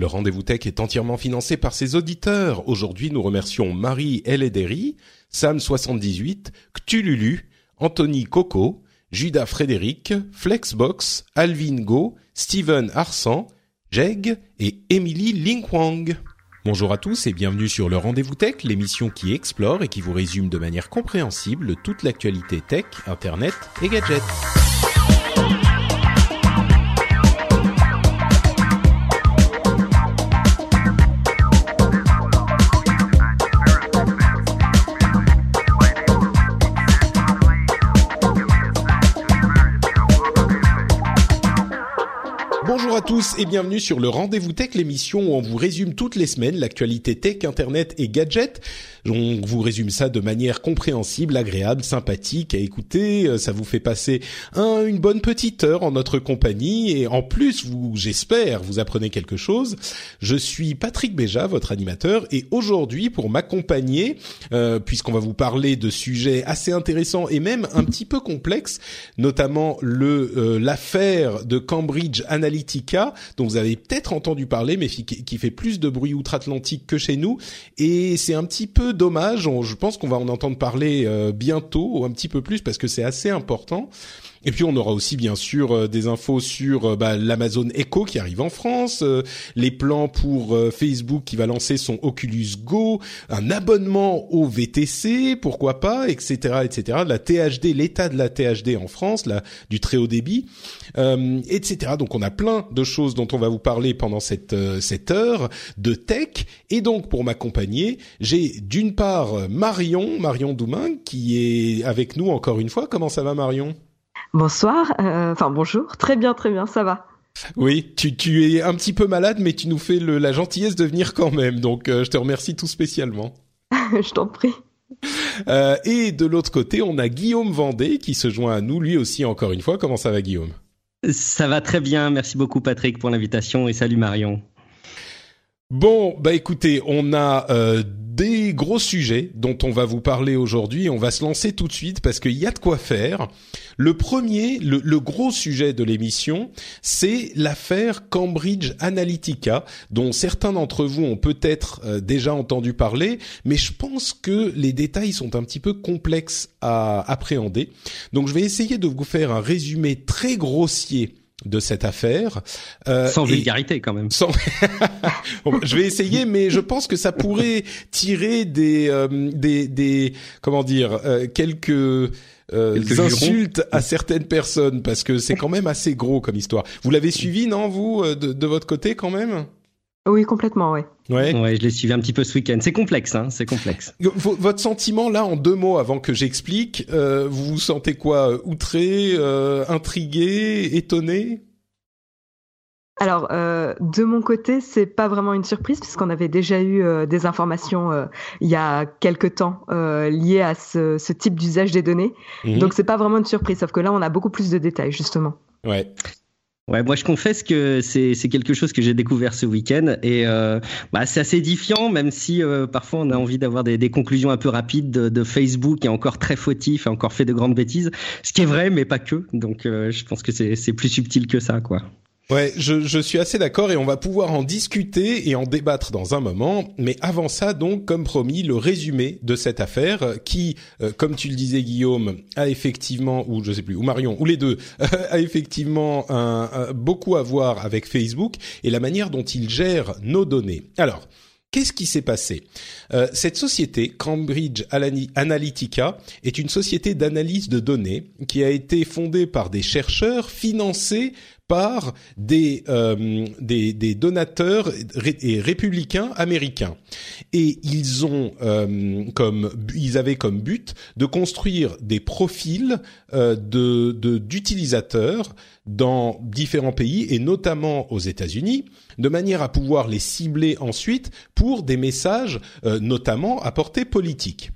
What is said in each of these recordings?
Le rendez-vous tech est entièrement financé par ses auditeurs. Aujourd'hui, nous remercions Marie Elederi, Sam78, Cthululu, Anthony Coco, Judas Frédéric, Flexbox, Alvin Go, Steven Arsan, Jeg et Emily Linkwang. Bonjour à tous et bienvenue sur le Rendez-vous Tech, l'émission qui explore et qui vous résume de manière compréhensible toute l'actualité tech, internet et gadgets. Tous et bienvenue sur le Rendez-vous Tech, l'émission où on vous résume toutes les semaines l'actualité tech, internet et gadgets. On vous résume ça de manière compréhensible, agréable, sympathique à écouter. Euh, ça vous fait passer un, une bonne petite heure en notre compagnie et en plus, j'espère, vous apprenez quelque chose. Je suis Patrick Béja, votre animateur, et aujourd'hui, pour m'accompagner, euh, puisqu'on va vous parler de sujets assez intéressants et même un petit peu complexes, notamment le euh, l'affaire de Cambridge Analytica, dont vous avez peut-être entendu parler, mais qui fait plus de bruit outre-Atlantique que chez nous, et c'est un petit peu dommage. je pense qu'on va en entendre parler euh, bientôt, ou un petit peu plus, parce que c'est assez important. Et puis on aura aussi bien sûr euh, des infos sur euh, bah, l'Amazon Echo qui arrive en France, euh, les plans pour Facebook qui va lancer son Oculus Go, un abonnement au VTC, pourquoi pas, etc., etc. La THD, l'état de la THD en France, là, du très haut débit, etc. Donc on a plein de choses dont on va vous parler pendant cette cette heure de tech. Et donc pour m'accompagner, j'ai d'une part Marion, Marion Doumain, qui est avec nous encore une fois. Comment ça va Marion? Bonsoir, euh, enfin bonjour, très bien, très bien, ça va. Oui, tu, tu es un petit peu malade, mais tu nous fais le, la gentillesse de venir quand même, donc euh, je te remercie tout spécialement. je t'en prie. Euh, et de l'autre côté, on a Guillaume Vendée qui se joint à nous, lui aussi encore une fois. Comment ça va Guillaume? Ça va très bien, merci beaucoup Patrick pour l'invitation et salut Marion. Bon, bah écoutez, on a euh, des gros sujets dont on va vous parler aujourd'hui. On va se lancer tout de suite parce qu'il y a de quoi faire. Le premier, le, gros sujet de l'émission, c'est l'affaire Cambridge Analytica, dont certains d'entre vous ont peut-être euh, déjà entendu parler, mais je pense que les détails sont un petit peu complexes à appréhender. Donc je vais essayer de vous faire un résumé très grossier de cette affaire. Euh, sans vulgarité quand même. Sans... je vais essayer, mais je pense que ça pourrait tirer des euh, des, des comment dire euh, quelques, euh, insultes à certaines personnes parce que c'est quand même assez gros comme histoire. Vous l'avez suivi, non vous, de, de votre côté quand même? Oui, complètement, oui. Ouais. ouais, je l'ai suivi un petit peu ce week-end. C'est complexe, hein, c'est complexe. votre sentiment là, en deux mots, avant que j'explique, euh, vous vous sentez quoi Outré, euh, intrigué, étonné? Alors, euh, de mon côté, c'est pas vraiment une surprise puisqu'on avait déjà eu euh, des informations euh, il y a quelque temps euh, liées à ce, ce type d'usage des données. Mhm. Donc, c'est pas vraiment une surprise, sauf que là, on a beaucoup plus de détails justement. Ouais. Ouais, moi je confesse que c'est quelque chose que j'ai découvert ce week-end et euh, bah, c'est assez édifiant, même si euh, parfois on a envie d'avoir des, conclusions un peu rapides de, de, Facebook est encore très fautif et encore fait de grandes bêtises, ce qui est vrai mais pas que. Donc euh, je pense que c'est c'est plus subtil que ça, quoi. Ouais, je, je, suis assez d'accord et on va pouvoir en discuter et en débattre dans un moment. Mais avant ça, donc, comme promis, le résumé de cette affaire qui, euh, comme tu le disais, Guillaume, a effectivement, ou je sais plus, ou Marion, ou les deux, a effectivement un, beaucoup à voir avec Facebook et la manière dont il gère nos données. Alors. Qu'est-ce qui s'est passé? Euh, Cette société, Cambridge Analytica, est une société d'analyse de données qui a été fondée par des chercheurs financés par des, euh, des, des, donateurs et républicains américains. Et ils ont euh, comme ils avaient comme but de construire des profils euh, de d'utilisateurs dans différents pays et notamment aux États-Unis, de manière à pouvoir les cibler ensuite pour des messages notamment à portée politique.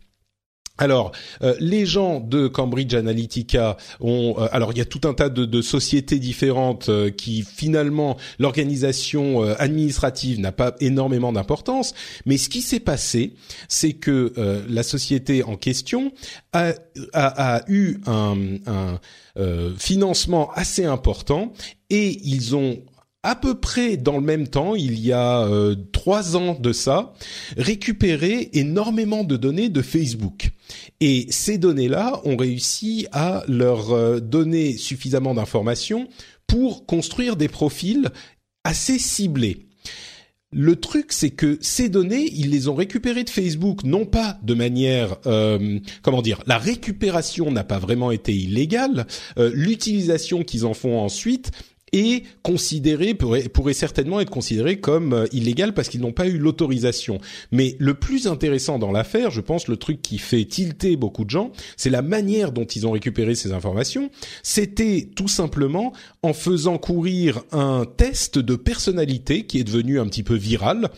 Alors, euh, les gens de Cambridge Analytica ont. Euh, alors, il y a tout un tas de, sociétés différentes euh, qui, finalement, l'organisation administrative n'a pas énormément d'importance. Mais ce qui s'est passé, c'est que la société en question a, a, eu un financement assez important et ils ont à peu près dans le même temps, il y a euh, trois ans de ça, récupéré énormément de données de Facebook. Et ces données-là ont réussi à leur euh, donner suffisamment d'informations pour construire des profils assez ciblés. Le truc, c'est que ces données, ils les ont récupérées de Facebook, non pas de manière, euh, comment dire, la récupération n'a pas vraiment été illégale, l'utilisation qu'ils en font ensuite et considéré pourrait, pourrait certainement être considéré comme euh, illégal parce qu'ils n'ont pas eu l'autorisation. Mais le plus intéressant dans l'affaire, je pense, le truc qui fait tilter beaucoup de gens, c'est la manière dont ils ont récupéré ces informations. C'était tout simplement en faisant courir un test de personnalité qui est devenu un petit peu viral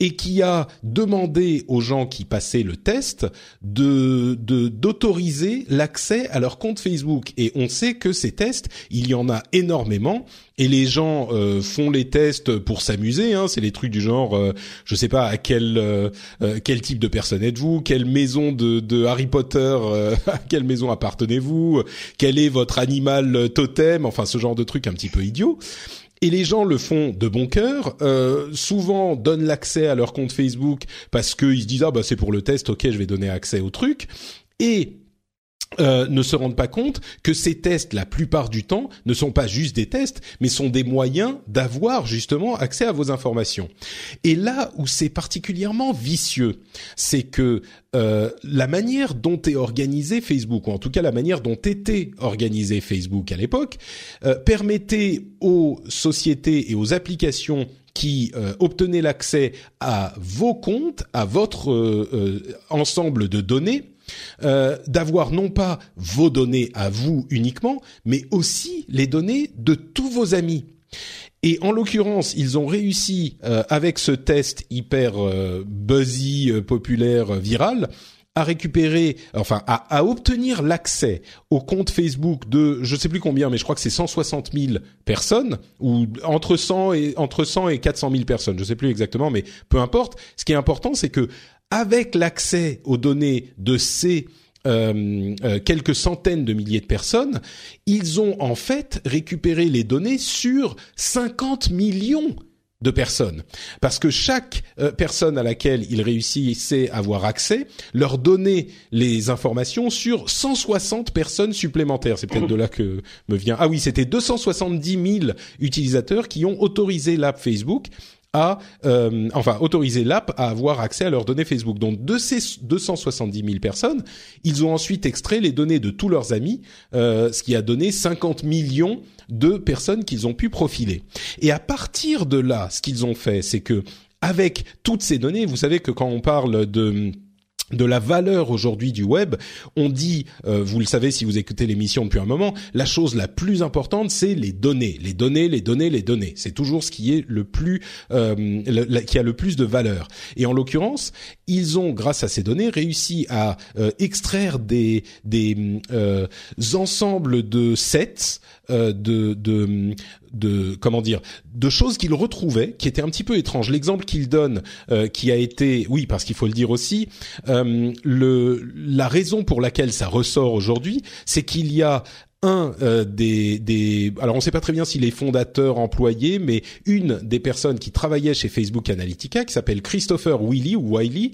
et qui a demandé aux gens qui passaient le test d'autoriser l'accès à leur compte Facebook. Et on sait que ces tests, il y en a énormément et les gens euh, font les tests pour s'amuser. Hein, c'est les trucs du genre, euh, je sais pas à quel euh, euh, quel type de personne êtes-vous, quelle maison de, de Harry Potter, à quelle maison appartenez-vous, quel est votre animal totem, enfin ce genre de trucs un petit peu idiots. Et les gens le font de bon cœur, souvent donnent l'accès à leur compte Facebook parce qu'ils se disent ah bah c'est pour le test, ok je vais donner accès au truc. Et euh, ne se rendent pas compte que ces tests, la plupart du temps, ne sont pas juste des tests, mais sont des moyens d'avoir justement accès à vos informations. Et là où c'est particulièrement vicieux, c'est que euh, la manière dont est organisé Facebook, ou en tout cas la manière dont était organisé Facebook à l'époque, euh, permettait aux sociétés et aux applications qui obtenaient l'accès à vos comptes, à votre ensemble de données, euh, d'avoir non pas vos données à vous uniquement, mais aussi les données de tous vos amis. Et en l'occurrence, ils ont réussi euh, avec ce test hyper euh, buzzy, populaire, viral, à récupérer, enfin à, obtenir l'accès au compte Facebook de, je sais plus combien, mais je crois que c'est 160 000 personnes ou entre 100 et entre 100 et 400 000 personnes, je sais plus exactement, mais peu importe. Ce qui est important, c'est que avec l'accès aux données de ces euh, euh, quelques centaines de milliers de personnes, ils ont en fait récupéré les données sur 50 millions de personnes. Parce que chaque euh, personne à laquelle ils réussissaient à avoir accès leur donnait les informations sur 160 personnes supplémentaires. C'est peut-être de là que me vient. Ah oui, c'était 270 000 utilisateurs qui ont autorisé l'app Facebook à, euh, enfin, autoriser l'app à avoir accès à leurs données Facebook. Donc, de ces 270 000 personnes, ils ont ensuite extrait les données de tous leurs amis, euh, ce qui a donné 50 millions de personnes qu'ils ont pu profiler. Et à partir de là, ce qu'ils ont fait, c'est que avec toutes ces données, vous savez que quand on parle de de la valeur aujourd'hui du web, on dit, euh, vous le savez si vous écoutez l'émission depuis un moment, la chose la plus importante, c'est les données, les données, les données, les données. C'est toujours ce qui est le plus, euh, qui a le plus de valeur. Et en l'occurrence, ils ont, grâce à ces données, réussi à euh, extraire des des ensembles de sets de, de de comment dire de choses qu'il retrouvait qui étaient un petit peu étranges. L'exemple qu'il donne, euh, qui a été, oui, parce qu'il faut le dire aussi, euh, le la raison pour laquelle ça ressort aujourd'hui, c'est qu'il y a un euh, des, des alors on ne sait pas très bien s'il est fondateur employé mais une des personnes qui travaillait chez Facebook Analytica qui s'appelle Christopher Wiley ou Wiley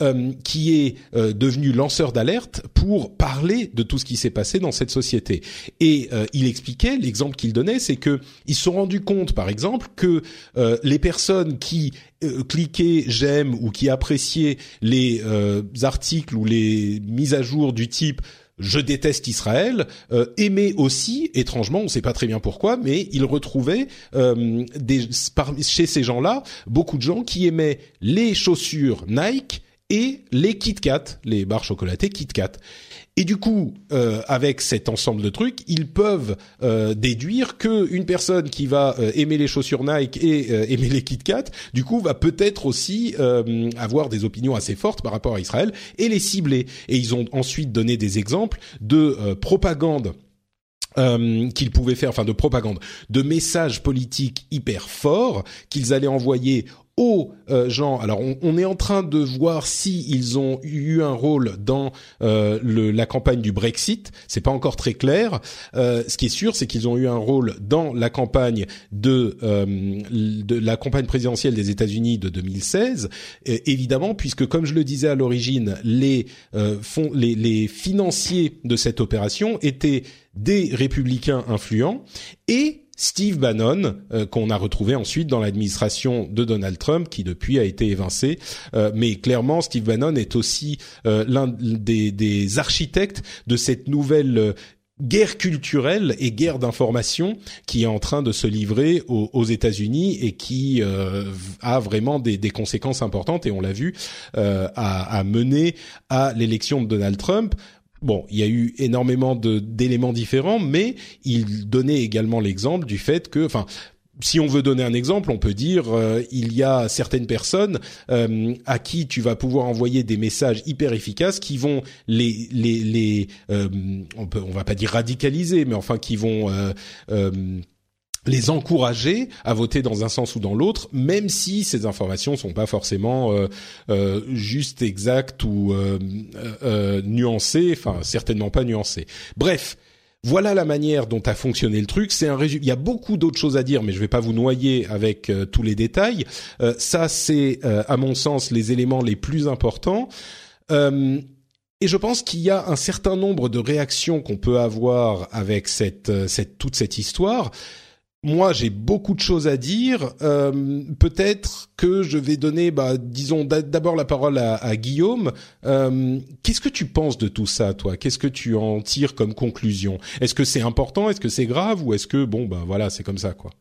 euh, qui est euh, devenu lanceur d'alerte pour parler de tout ce qui s'est passé dans cette société. Et il expliquait l'exemple qu'il donnait c'est que ils se sont rendus compte par exemple que les personnes qui cliquaient j'aime ou qui appréciaient les articles ou les mises à jour du type je déteste Israël, euh, aimait aussi, étrangement, on ne sait pas très bien pourquoi, mais il retrouvait euh, chez ces gens-là beaucoup de gens qui aimaient les chaussures Nike et les Kit Kat, les barres chocolatées Kit Kat. Et du coup, euh, avec cet ensemble de trucs, ils peuvent euh, déduire que une personne qui va euh, aimer les chaussures Nike et euh, aimer les Kit Kat, du coup, va peut-être aussi euh, avoir des opinions assez fortes par rapport à Israël et les cibler. Et ils ont ensuite donné des exemples de propagande euh, qu'ils pouvaient faire, enfin de propagande, de messages politiques hyper forts qu'ils allaient envoyer aux euh, gens. Alors, on, est en train de voir si ils ont eu un rôle dans euh, le, la campagne du Brexit. C'est pas encore très clair. Euh, ce qui est sûr, c'est qu'ils ont eu un rôle dans la campagne de, de la campagne présidentielle des États-Unis de 2016. évidemment, puisque comme je le disais à l'origine, les fonds, les, les financiers de cette opération étaient des républicains influents et Steve Bannon, euh, qu'on a retrouvé ensuite dans l'administration de Donald Trump, qui depuis a été évincé. Euh, mais clairement, Steve Bannon est aussi euh, l'un des, des, architectes de cette nouvelle guerre culturelle et guerre d'information qui est en train de se livrer aux, États-Unis et qui a vraiment des, des, conséquences importantes et on l'a vu euh, a, a mené à l'élection de Donald Trump. Bon, il y a eu énormément d'éléments différents, mais il donnait également l'exemple du fait que, enfin, si on veut donner un exemple, on peut dire euh, il y a certaines personnes euh, à qui tu vas pouvoir envoyer des messages hyper efficaces qui vont les les les euh, on peut on va pas dire radicaliser, mais enfin qui vont les encourager à voter dans un sens ou dans l'autre, même si ces informations sont pas forcément euh, euh, juste exactes ou euh, euh nuancées, enfin certainement pas nuancées. Bref, voilà la manière dont a fonctionné le truc. C'est un résumé. Il y a beaucoup d'autres choses à dire, mais je vais pas vous noyer avec tous les détails. ça, c'est à mon sens les éléments les plus importants. Et je pense qu'il y a un certain nombre de réactions qu'on peut avoir avec cette, cette toute cette histoire moi, j'ai beaucoup de choses à dire. Euh, Peut-être que je vais donner, bah, disons, d'abord la parole à, Guillaume. Euh, Qu'est-ce que tu penses de tout ça, toi? Qu'est-ce que tu en tires comme conclusion? Est-ce que c'est important? Est-ce que c'est grave? Ou est-ce que, bon, bah voilà, c'est comme ça, quoi?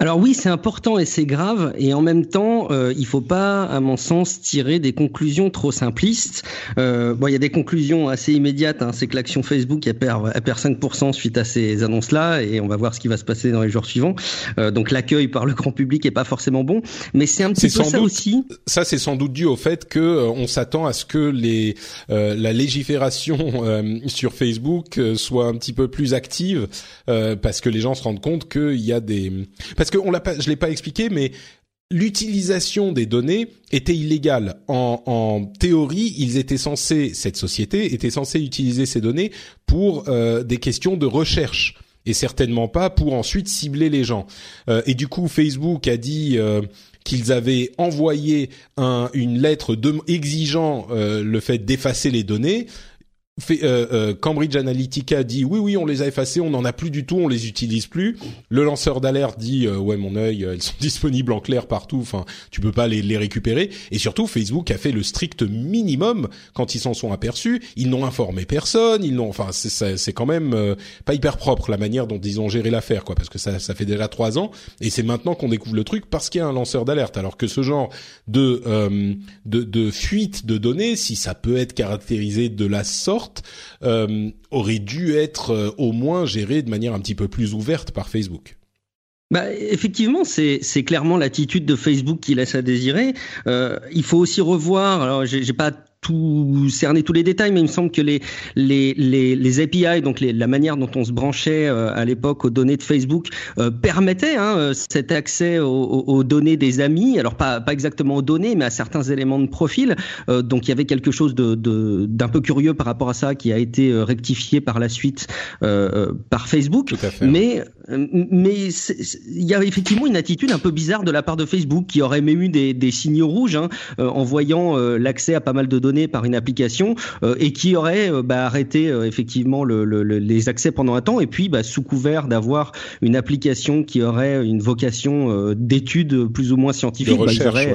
Alors oui, c'est important et c'est grave, et en même temps, euh, il faut pas, à mon sens, tirer des conclusions trop simplistes. Euh, bon, il y a des conclusions assez immédiates. Hein, c'est que l'action Facebook elle perd, elle perd 5% suite à ces annonces-là, et on va voir ce qui va se passer dans les jours suivants. Euh, donc l'accueil par le grand public est pas forcément bon, mais c'est un petit peu ça aussi. Ça, c'est sans doute dû au fait que euh, on s'attend à ce que les euh, la légifération euh, sur Facebook soit un petit peu plus active, parce que les gens se rendent compte qu'il y a des parce que on l'a je l'ai pas expliqué, mais l'utilisation des données était illégale. En, théorie, ils étaient censés, cette société était censée utiliser ces données pour euh, des questions de recherche et certainement pas pour ensuite cibler les gens. Euh, et du coup, Facebook a dit euh, qu'ils avaient envoyé un, une lettre exigeant le fait d'effacer les données fait, euh, euh, Cambridge Analytica dit oui oui on les a effacés, on n'en a plus du tout, on les utilise plus. Le lanceur d'alerte dit euh, ouais mon œil, elles sont disponibles en clair partout, enfin tu peux pas les, les récupérer. Et surtout Facebook a fait le strict minimum quand ils s'en sont aperçus. Ils n'ont informé personne, ils n'ont, enfin c'est quand même pas hyper propre la manière dont ils ont géré l'affaire quoi, parce que ça ça fait déjà trois ans et c'est maintenant qu'on découvre le truc parce qu'il y a un lanceur d'alerte. Alors que ce genre de, de de fuite de données, si ça peut être caractérisé de la sorte euh, aurait dû être euh, au moins géré de manière un petit peu plus ouverte par Facebook. Bah, effectivement, c'est clairement l'attitude de Facebook qui laisse à désirer. Euh, il faut aussi revoir. Alors, j'ai pas tout cerner tous les détails, mais il me semble que les les les, les API, donc les, la manière dont on se branchait euh, à l'époque aux données de Facebook, euh, permettait hein, euh, cet accès aux, aux, données des amis. Alors pas pas exactement aux données, mais à certains éléments de profil. Euh, donc il y avait quelque chose de d'un peu curieux par rapport à ça qui a été rectifié par la suite par Facebook. Mais mais il y a effectivement une attitude un peu bizarre de la part de Facebook qui aurait même eu des, des signaux rouges hein, en voyant l'accès à pas mal de données par une application euh, et qui aurait euh, bah, arrêté euh, effectivement le, le, les accès pendant un temps et puis bah, sous couvert d'avoir une application qui aurait une vocation d'étude plus ou moins scientifique, de bah, recherche,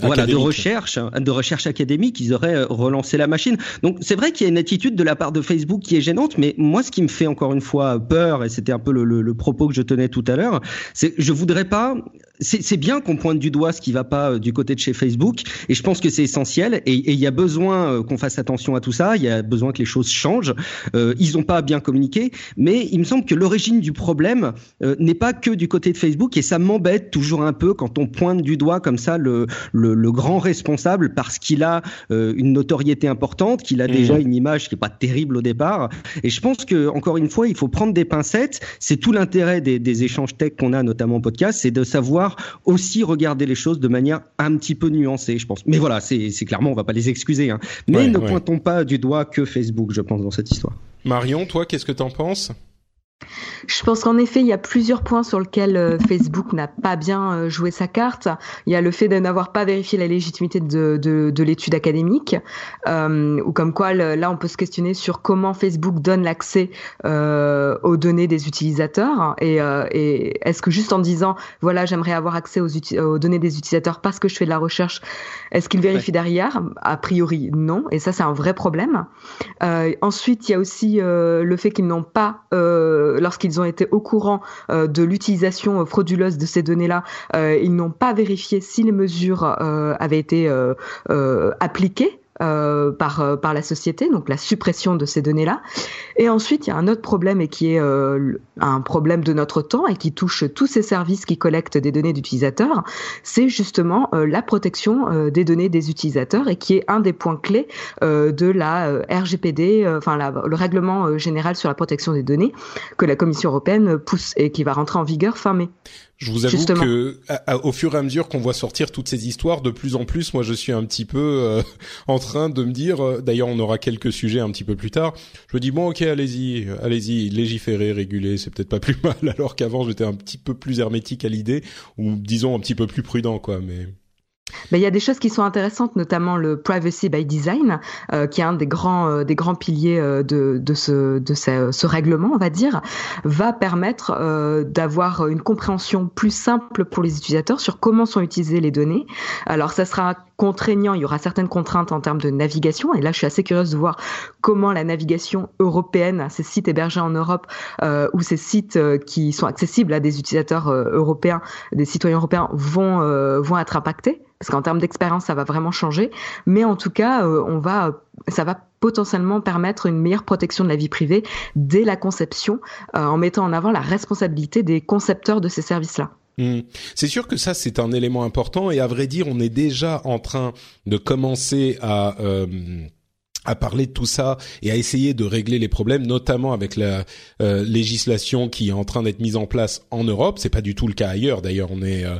voilà, de recherche, de recherche académique, ils auraient relancé la machine. Donc c'est vrai qu'il y a une attitude de la part de Facebook qui est gênante, mais moi ce qui me fait encore une fois peur et c'était un peu le, le, propos que je tenais tout à l'heure, c'est je voudrais pas c'est bien qu'on pointe du doigt ce qui va pas du côté de chez Facebook et je pense que c'est essentiel et il y a besoin euh, qu'on fasse attention à tout ça. Il y a besoin que les choses changent. Euh, ils n'ont pas bien communiqué, mais il me semble que l'origine du problème euh, n'est pas que du côté de Facebook et ça m'embête toujours un peu quand on pointe du doigt comme ça le, le, grand responsable parce qu'il a une notoriété importante, qu'il a mmh. déjà une image qui est pas terrible au départ. Et je pense que encore une fois, il faut prendre des pincettes. C'est tout l'intérêt des, des échanges tech qu'on a, notamment en podcast, c'est de savoir aussi regarder les choses de manière un petit peu nuancée, je pense. Mais voilà, c'est clairement, on va pas les excuser. Hein. Mais ne pointons pas du doigt que Facebook, je pense, dans cette histoire. Marion, toi, qu'est-ce que t'en penses? Je pense qu'en effet, il y a plusieurs points sur lesquels euh, Facebook n'a pas bien euh, joué sa carte. Il y a le fait de n'avoir pas vérifié la légitimité de, de, de l'étude académique, euh, ou comme quoi là, on peut se questionner sur comment Facebook donne l'accès euh, aux données des utilisateurs. Et, euh, et est-ce que juste en disant, voilà, j'aimerais avoir accès aux, aux, données des utilisateurs parce que je fais de la recherche, est-ce qu'il vérifie derrière? A priori, non. Et ça, c'est un vrai problème. ensuite, il y a aussi le fait qu'ils n'ont pas lorsqu'ils ont été au courant euh, de l'utilisation euh, frauduleuse de ces données-là, euh, ils n'ont pas vérifié si les mesures avaient été appliquées euh, par euh, par la société, donc la suppression de ces données-là. Et ensuite, il y a un autre problème et qui est euh, un problème de notre temps et qui touche tous ces services qui collectent des données d'utilisateurs, c'est justement la protection des données des utilisateurs et qui est un des points clés de la RGPD, enfin le règlement général sur la protection des données que la Commission européenne pousse et qui va rentrer en vigueur fin mai. Je vous avoue que au fur et à mesure qu'on voit sortir toutes ces histoires, de plus en plus, moi, je suis un petit peu euh, en train de me dire. Euh, d'ailleurs, on aura quelques sujets un petit peu plus tard. Je me dis bon, ok, allez-y, allez-y, légiférer, réguler, c'est peut-être pas plus mal. Alors qu'avant, j'étais un petit peu plus hermétique à l'idée, ou disons un petit peu plus prudent, quoi. Mais il y a des choses qui sont intéressantes, notamment le privacy by design, euh, qui est un des grands euh, des grands piliers euh, de, de ce de ce, ce, règlement, on va dire, va permettre euh, d'avoir une compréhension plus simple pour les utilisateurs sur comment sont utilisées les données. Alors ça sera contraignant, il y aura certaines contraintes en termes de navigation, et là je suis assez curieuse de voir comment la navigation européenne, ces sites hébergés en Europe euh, ou ces sites qui sont accessibles à des utilisateurs européens, des citoyens européens, vont vont être impactés parce qu'en termes d'expérience, ça va vraiment changer. Mais en tout cas, euh, ça va potentiellement permettre une meilleure protection de la vie privée dès la conception, euh, en mettant en avant la responsabilité des concepteurs de ces services-là. Mmh. C'est sûr que ça c'est un élément important et à vrai dire on est déjà en train de commencer à euh, à parler de tout ça et à essayer de régler les problèmes, notamment avec la euh, législation qui est en train d'être mise en place en Europe. C'est pas du tout le cas ailleurs. D'ailleurs, on est. Euh,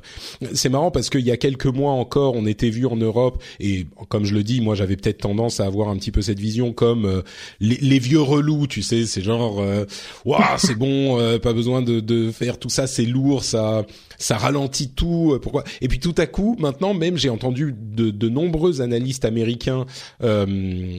c'est marrant parce qu'il y a quelques mois encore, on était vu en Europe et comme je le dis, moi j'avais peut-être tendance à avoir un petit peu cette vision comme euh, les, vieux relous, tu sais, c'est genre, waouh, c'est bon, pas besoin de, de faire tout ça, c'est lourd, ça ça ralentit tout. pourquoi Et puis tout à coup, maintenant même, j'ai entendu de, de nombreux analystes américains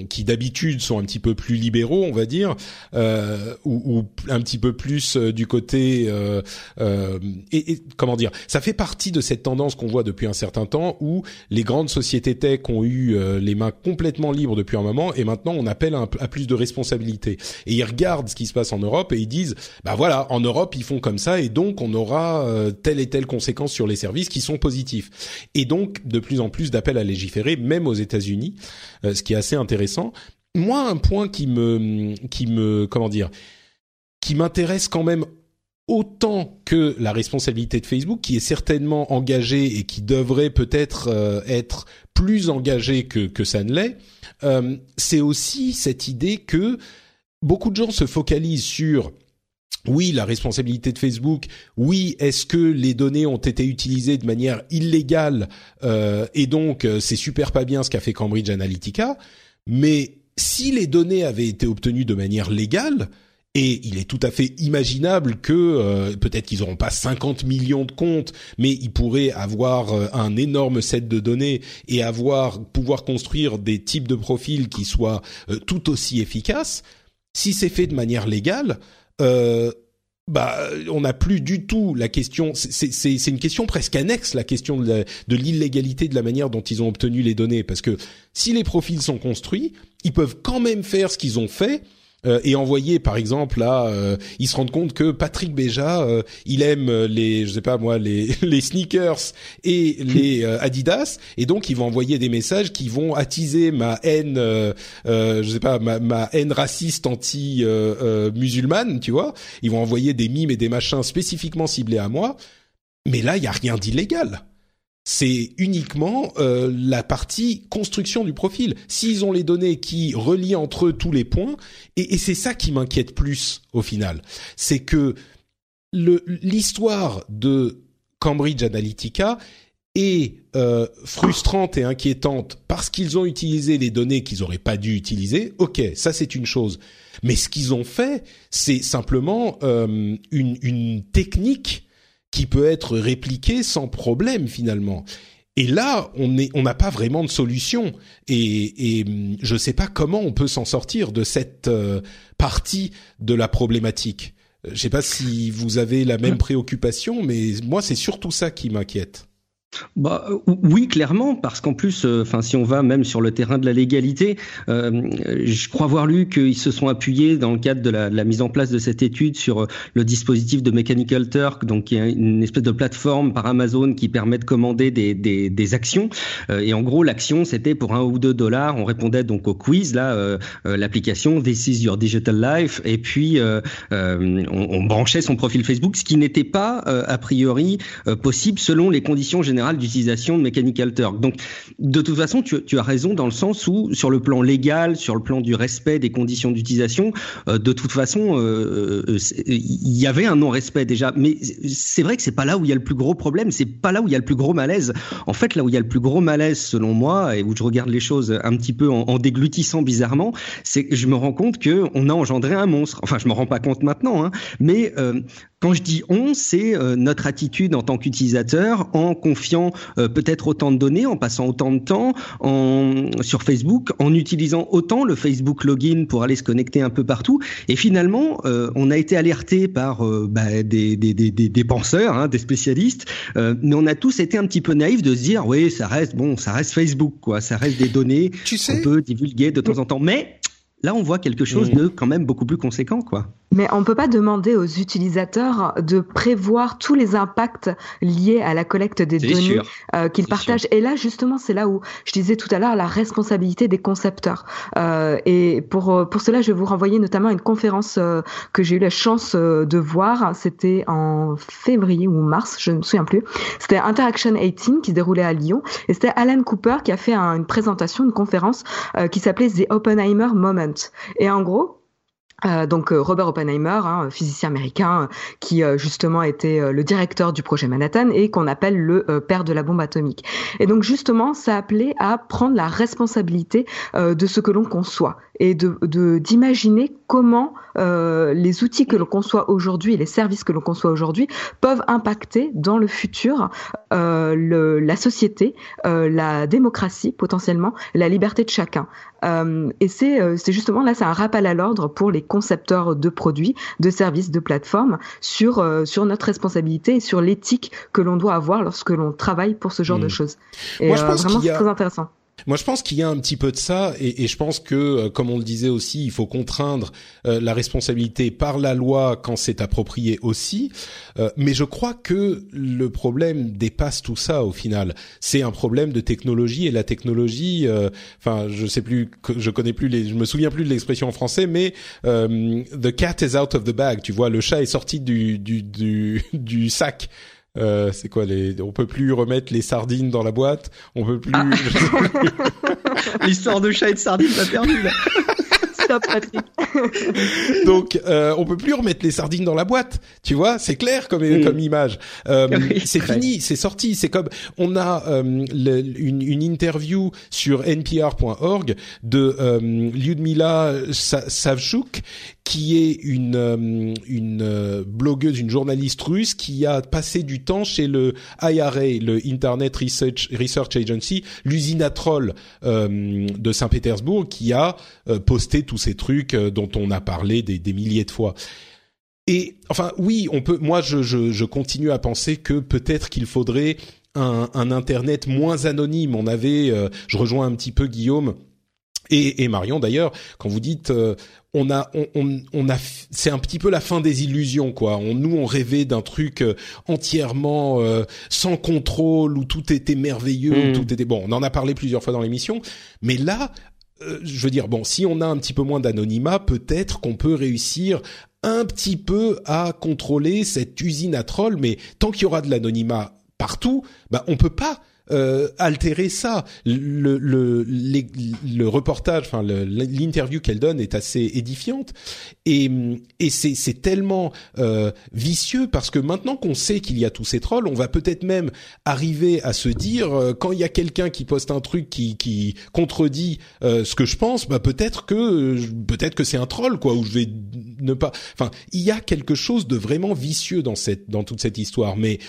qui d'habitude sont un petit peu plus libéraux, on va dire, euh, ou, ou, un petit peu plus euh, du côté euh, euh, et, et, comment dire, ça fait partie de cette tendance qu'on voit depuis un certain temps où les grandes sociétés tech ont eu euh, les mains complètement libres depuis un moment et maintenant on appelle à, plus de responsabilités. Et ils regardent ce qui se passe en Europe et ils disent, bah voilà, en Europe ils font comme ça et donc on aura telle et telle conséquence sur les services qui sont positifs. Et donc de plus en plus d'appels à légiférer, même aux États-Unis, ce qui est assez intéressant moi, un point qui me, qui me, comment dire, qui m'intéresse quand même autant que la responsabilité de Facebook, qui est certainement engagée et qui devrait peut-être euh, être plus engagée que, que ça ne l'est, euh, c'est aussi cette idée que beaucoup de gens se focalisent sur oui, la responsabilité de Facebook. Oui, est-ce que les données ont été utilisées de manière illégale euh, et donc c'est super pas bien ce qu'a fait Cambridge Analytica. Mais si les données avaient été obtenues de manière légale, et il est tout à fait imaginable que euh, peut-être qu'ils n'auront pas 50 millions de comptes, mais ils pourraient avoir euh, un énorme set de données et avoir pouvoir construire des types de profils qui soient euh, tout aussi efficaces. Si c'est fait de manière légale, bah, on n'a plus du tout la question. C'est une question presque annexe, la question de l'illégalité de la manière dont ils ont obtenu les données, parce que si les profils sont construits, ils peuvent quand même faire ce qu'ils ont fait euh, et envoyer par exemple là euh, ils se rendent compte que Patrick Béja euh, il aime les je sais pas moi les les sneakers et les Adidas. Et donc ils vont envoyer des messages qui vont attiser ma haine je sais pas ma, ma haine raciste anti musulmane tu vois. Ils vont envoyer des mimes et des machins spécifiquement ciblés à moi. Mais là il y a rien d'illégal c'est uniquement euh, la partie construction du profil. S'ils ont les données qui relient entre eux tous les points, et, c'est ça qui m'inquiète plus au final, c'est que l'histoire de Cambridge Analytica est euh, frustrante et inquiétante parce qu'ils ont utilisé les données qu'ils auraient pas dû utiliser, ok, ça c'est une chose. Mais ce qu'ils ont fait, c'est simplement euh, une technique qui peut être répliquée sans problème finalement. Et là, on est, on n'a pas vraiment de solution. Et, et hum, je ne sais pas comment on peut s'en sortir de cette euh, partie de la problématique. Je ne sais pas si vous avez la même préoccupation, mais moi, c'est surtout ça qui m'inquiète. Bah, euh, oui, clairement, parce qu'en plus, euh, enfin, si on va même sur le terrain de la légalité, euh, je crois avoir lu qu'ils se sont appuyés dans le cadre de la, mise en place de cette étude sur le dispositif de Mechanical Turk, donc qui est une espèce de plateforme par Amazon qui permet de commander des, actions. et en gros, l'action, c'était pour un ou deux dollars. On répondait donc au quiz, là, l'application This is your digital life, et puis on, branchait son profil Facebook, ce qui n'était pas a priori possible selon les conditions générales d'utilisation de Mechanical Turk. Donc, de toute façon, tu, as raison dans le sens où, sur le plan légal, sur le plan du respect des conditions d'utilisation, euh, de toute façon, euh, euh il y avait un non-respect déjà. Mais c'est vrai que c'est pas là où il y a le plus gros problème, c'est pas là où il y a le plus gros malaise. En fait, là où il y a le plus gros malaise, selon moi, et où je regarde les choses un petit peu en, déglutissant bizarrement, c'est que je me rends compte que on a engendré un monstre. Enfin, je me rends pas compte maintenant, hein, mais quand je dis on, c'est notre attitude en tant qu'utilisateur, en confiant euh, peut-être autant de données, en passant autant de temps en, sur Facebook, en utilisant autant le Facebook login pour aller se connecter un peu partout. Et finalement, euh, on a été alerté par bah, des, des, des, des, penseurs, hein, des spécialistes, mais on a tous été un petit peu naïfs de se dire, oui, ça reste bon, ça reste Facebook, quoi, ça reste des données qu'on peut divulguer de temps en temps. Mais là, on voit quelque chose de quand même beaucoup plus conséquent, quoi. Mais on ne peut pas demander aux utilisateurs de prévoir tous les impacts liés à la collecte des données euh, qu'ils partagent. Et là, justement, c'est là où je disais tout à l'heure la responsabilité des concepteurs. Euh, et pour pour cela, je vais vous renvoyer notamment à une conférence euh, que j'ai eu la chance euh, de voir. C'était en février ou mars, je ne me souviens plus. C'était Interaction 18 qui se déroulait à Lyon. Et c'était Alan Cooper qui a fait un, une présentation, une conférence euh, qui s'appelait The Oppenheimer Moment. Et en gros, euh, donc euh, Robert Oppenheimer, hein, physicien américain, qui euh, justement était le directeur du projet Manhattan et qu'on appelle le père de la bombe atomique. Et donc justement, ça appelait à prendre la responsabilité de ce que l'on conçoit et de d'imaginer comment les outils que l'on conçoit aujourd'hui et les services que l'on conçoit aujourd'hui peuvent impacter dans le futur le, la société, la démocratie potentiellement, la liberté de chacun. et c'est justement là, c'est un rappel à l'ordre pour les concepteurs de produits, de services, de plateformes sur euh, sur notre responsabilité et sur l'éthique que l'on doit avoir lorsque l'on travaille pour ce genre de hmm. choses. Et Moi, je euh, pense vraiment, c'est très intéressant. Moi, je pense qu'il y a un petit peu de ça, et, et je pense que, euh, comme on le disait aussi, il faut contraindre euh, la responsabilité par la loi quand c'est approprié aussi. Euh, mais je crois que le problème dépasse tout ça au final. C'est un problème de technologie, et la technologie, enfin, je sais plus, je connais plus les, je me souviens plus de l'expression en français, mais the cat is out of the bag. Tu vois, le chat est sorti du du du, du sac. Euh, c'est quoi les On peut plus remettre les sardines dans la boîte. On peut plus. Ah. L'histoire de chat et de sardines m'a perdu là. Donc, euh, on peut plus remettre les sardines dans la boîte. Tu vois, c'est clair comme mm. comme image. Euh, c'est fini, c'est sorti. C'est comme on a euh, une, une, interview sur npr.org de euh, Lyudmila Savchuk qui est une euh, une euh, blogueuse, une journaliste russe qui a passé du temps chez le IRA, le Internet Research, Research Agency, l'usine à troll euh, de Saint-Pétersbourg, qui a posté tous ces trucs dont on a parlé des, des milliers de fois. Et enfin, oui, on peut. Moi, je, je, je continue à penser que peut-être qu'il faudrait un, un, internet moins anonyme. On avait, je rejoins un petit peu Guillaume et, et, Marion d'ailleurs, quand vous dites euh, on a on, on, a c'est un petit peu la fin des illusions quoi. On, nous on rêvait d'un truc euh, entièrement euh, sans contrôle où tout était merveilleux, où mmh. tout était bon. On en a parlé plusieurs fois dans l'émission, mais là je veux dire bon, si on a un petit peu moins d'anonymat, peut-être qu'on peut réussir un petit peu à contrôler cette usine à trolls, mais tant qu'il y aura de l'anonymat partout, bah on peut pas euh, altérer ça. Le, le, le reportage, enfin l'interview qu'elle donne est assez édifiante et, et c'est tellement euh, vicieux parce que maintenant qu'on sait qu'il y a tous ces trolls, on va peut-être même arriver à se dire euh, quand il y a quelqu'un qui poste un truc qui, qui contredit euh, ce que je pense, bah peut-être que peut-être que c'est un troll quoi, ou je vais ne pas. Enfin, il y a quelque chose de vraiment vicieux dans cette dans toute cette histoire, mais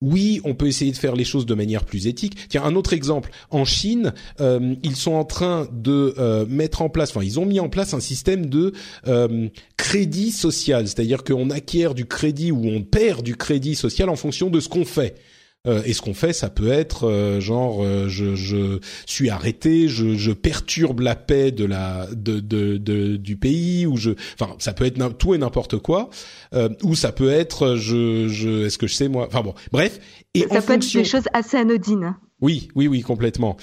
oui, on peut essayer de faire les choses de manière plus éthique. Tiens, un autre exemple. En Chine, euh, ils sont en train de euh, mettre en place, enfin, ils ont mis en place un système de euh, crédit social, c'est-à-dire qu'on acquiert du crédit ou on perd du crédit social en fonction de ce qu'on fait. Euh, et ce qu'on fait, ça peut être euh, genre euh, je, je, suis arrêté, je, je, perturbe la paix de la de, de, de, du pays, ou je, enfin ça peut être tout et n'importe quoi, ou ça peut être je, je est-ce que je sais moi, enfin bon, bref. Et ça peut être des choses assez anodines. Oui, oui, oui, complètement.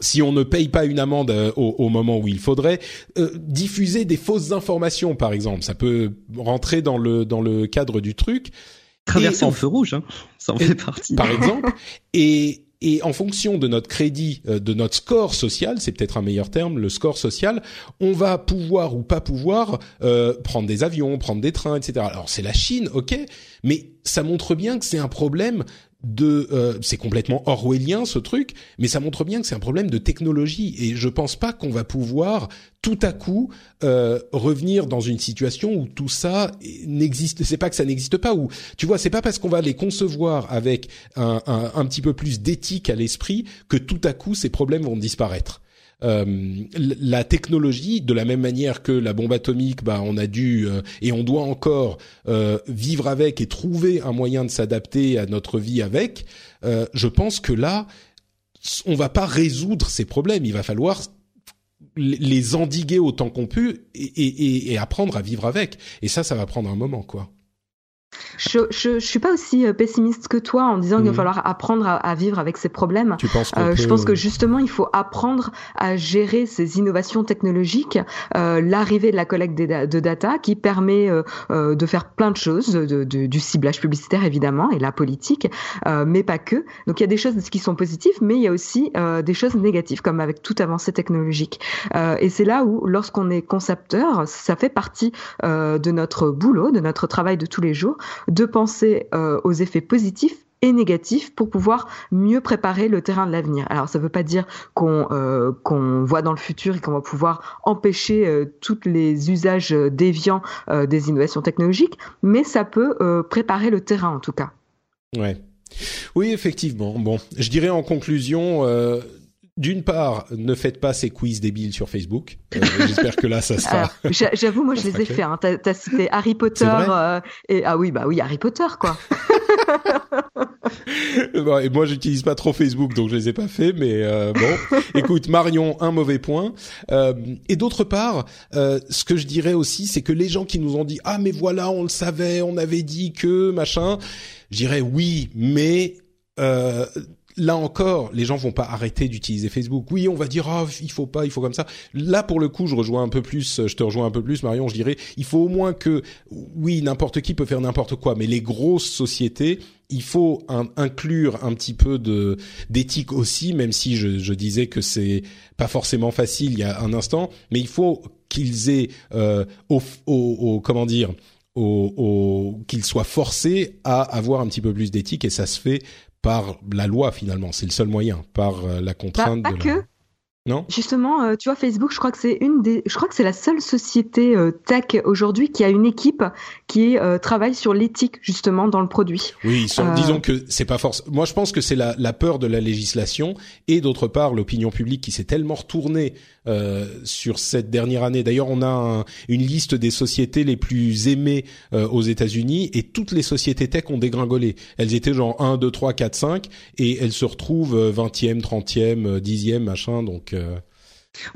si on ne paye pas une amende au, au moment où il faudrait, diffuser des fausses informations, par exemple, ça peut rentrer dans le dans le cadre du truc. Traverser en feu rouge, hein. ça en fait partie. Par exemple, et et en fonction de notre crédit, euh, de notre score social, c'est peut-être un meilleur terme, le score social, on va pouvoir ou pas pouvoir euh, prendre des avions, prendre des trains, etc. Alors c'est la Chine, ok, mais ça montre bien que c'est un problème de euh, c'est complètement orwellien ce truc mais ça montre bien que c'est un problème de technologie. Et je pense pas qu'on va pouvoir tout à coup euh, revenir dans une situation où tout ça n'existe c'est pas que ça n'existe pas ou tu vois c'est pas parce qu'on va les concevoir avec un, un, un petit peu plus d'éthique à l'esprit que tout à coup ces problèmes vont disparaître euh, la technologie, de la même manière que la bombe atomique, bah, on a dû euh, et on doit encore euh, vivre avec et trouver un moyen de s'adapter à notre vie avec. je pense que là, on va pas résoudre ces problèmes. Il va falloir les endiguer autant qu'on peut et, et, et, apprendre à vivre avec. Et ça, ça va prendre un moment, quoi. Je, je, je, suis pas aussi euh, pessimiste que toi en disant qu'il va mhm. falloir apprendre à, à, vivre avec ces problèmes. Tu penses euh, Je pense que justement, il faut apprendre à gérer ces innovations technologiques, euh, l'arrivée de la collecte de data qui permet euh, euh, de faire plein de choses, de, de, du ciblage publicitaire évidemment et la politique, euh, mais pas que. Donc il y a des choses qui sont positives, mais il y a aussi des choses négatives, comme avec toute avancée technologique. et c'est là où, lorsqu'on est concepteur, ça fait partie de notre boulot, de notre travail de tous les jours de penser euh, aux effets positifs et négatifs pour pouvoir mieux préparer le terrain de l'avenir. Alors ça ne veut pas dire qu'on euh, qu'on voit dans le futur et qu'on va pouvoir empêcher euh, tous les usages déviants des innovations technologiques, mais ça peut préparer le terrain en tout cas. Ouais. Oui, effectivement. Bon, je dirais en conclusion, d'une part, ne faites pas ces quiz débiles sur Facebook. Euh, j'espère que là, ça sera. J'avoue, moi, je les ai faits. Hein. T'as as cité Harry Potter euh, et ah oui, bah oui, Harry Potter, quoi. bon, et moi, j'utilise pas trop Facebook, donc je les ai pas faits. Mais euh, bon, écoute, Marion, un mauvais point. et d'autre part, ce que je dirais aussi, c'est que les gens qui nous ont dit ah mais voilà, on le savait, on avait dit que machin. Je dirais oui, mais là encore, les gens vont pas arrêter d'utiliser Facebook. Oui, on va dire ah il faut pas, il faut comme ça. Là pour le coup, je rejoins un peu plus, je te rejoins un peu plus, Marion. Je dirais, il faut au moins que oui, n'importe qui peut faire n'importe quoi, mais les grosses sociétés, il faut inclure un petit peu de d'éthique aussi, même si je, disais que c'est pas forcément facile il y a un instant, mais il faut qu'ils aient euh, au, au, comment dire au, au qu'ils soient forcés à avoir un petit peu plus d'éthique et ça se fait par la loi finalement. C'est le seul moyen, par euh, la contrainte. Pas, de que. Non? Justement, euh, tu vois, Facebook, je crois que c'est une des, je crois que c'est la seule société euh, tech aujourd'hui qui a une équipe qui euh, travaille sur l'éthique justement dans le produit. Oui, disons que c'est pas force. Moi, je pense que c'est la, la, peur de la législation et d'autre part l'opinion publique qui s'est tellement retournée sur cette dernière année. D'ailleurs, on a une liste des sociétés les plus aimées aux États-Unis et toutes les sociétés tech ont dégringolé. Elles étaient genre 1, 2, 3, 4, 5 et elles se retrouvent 20e, 30e, 10e, machin. Donc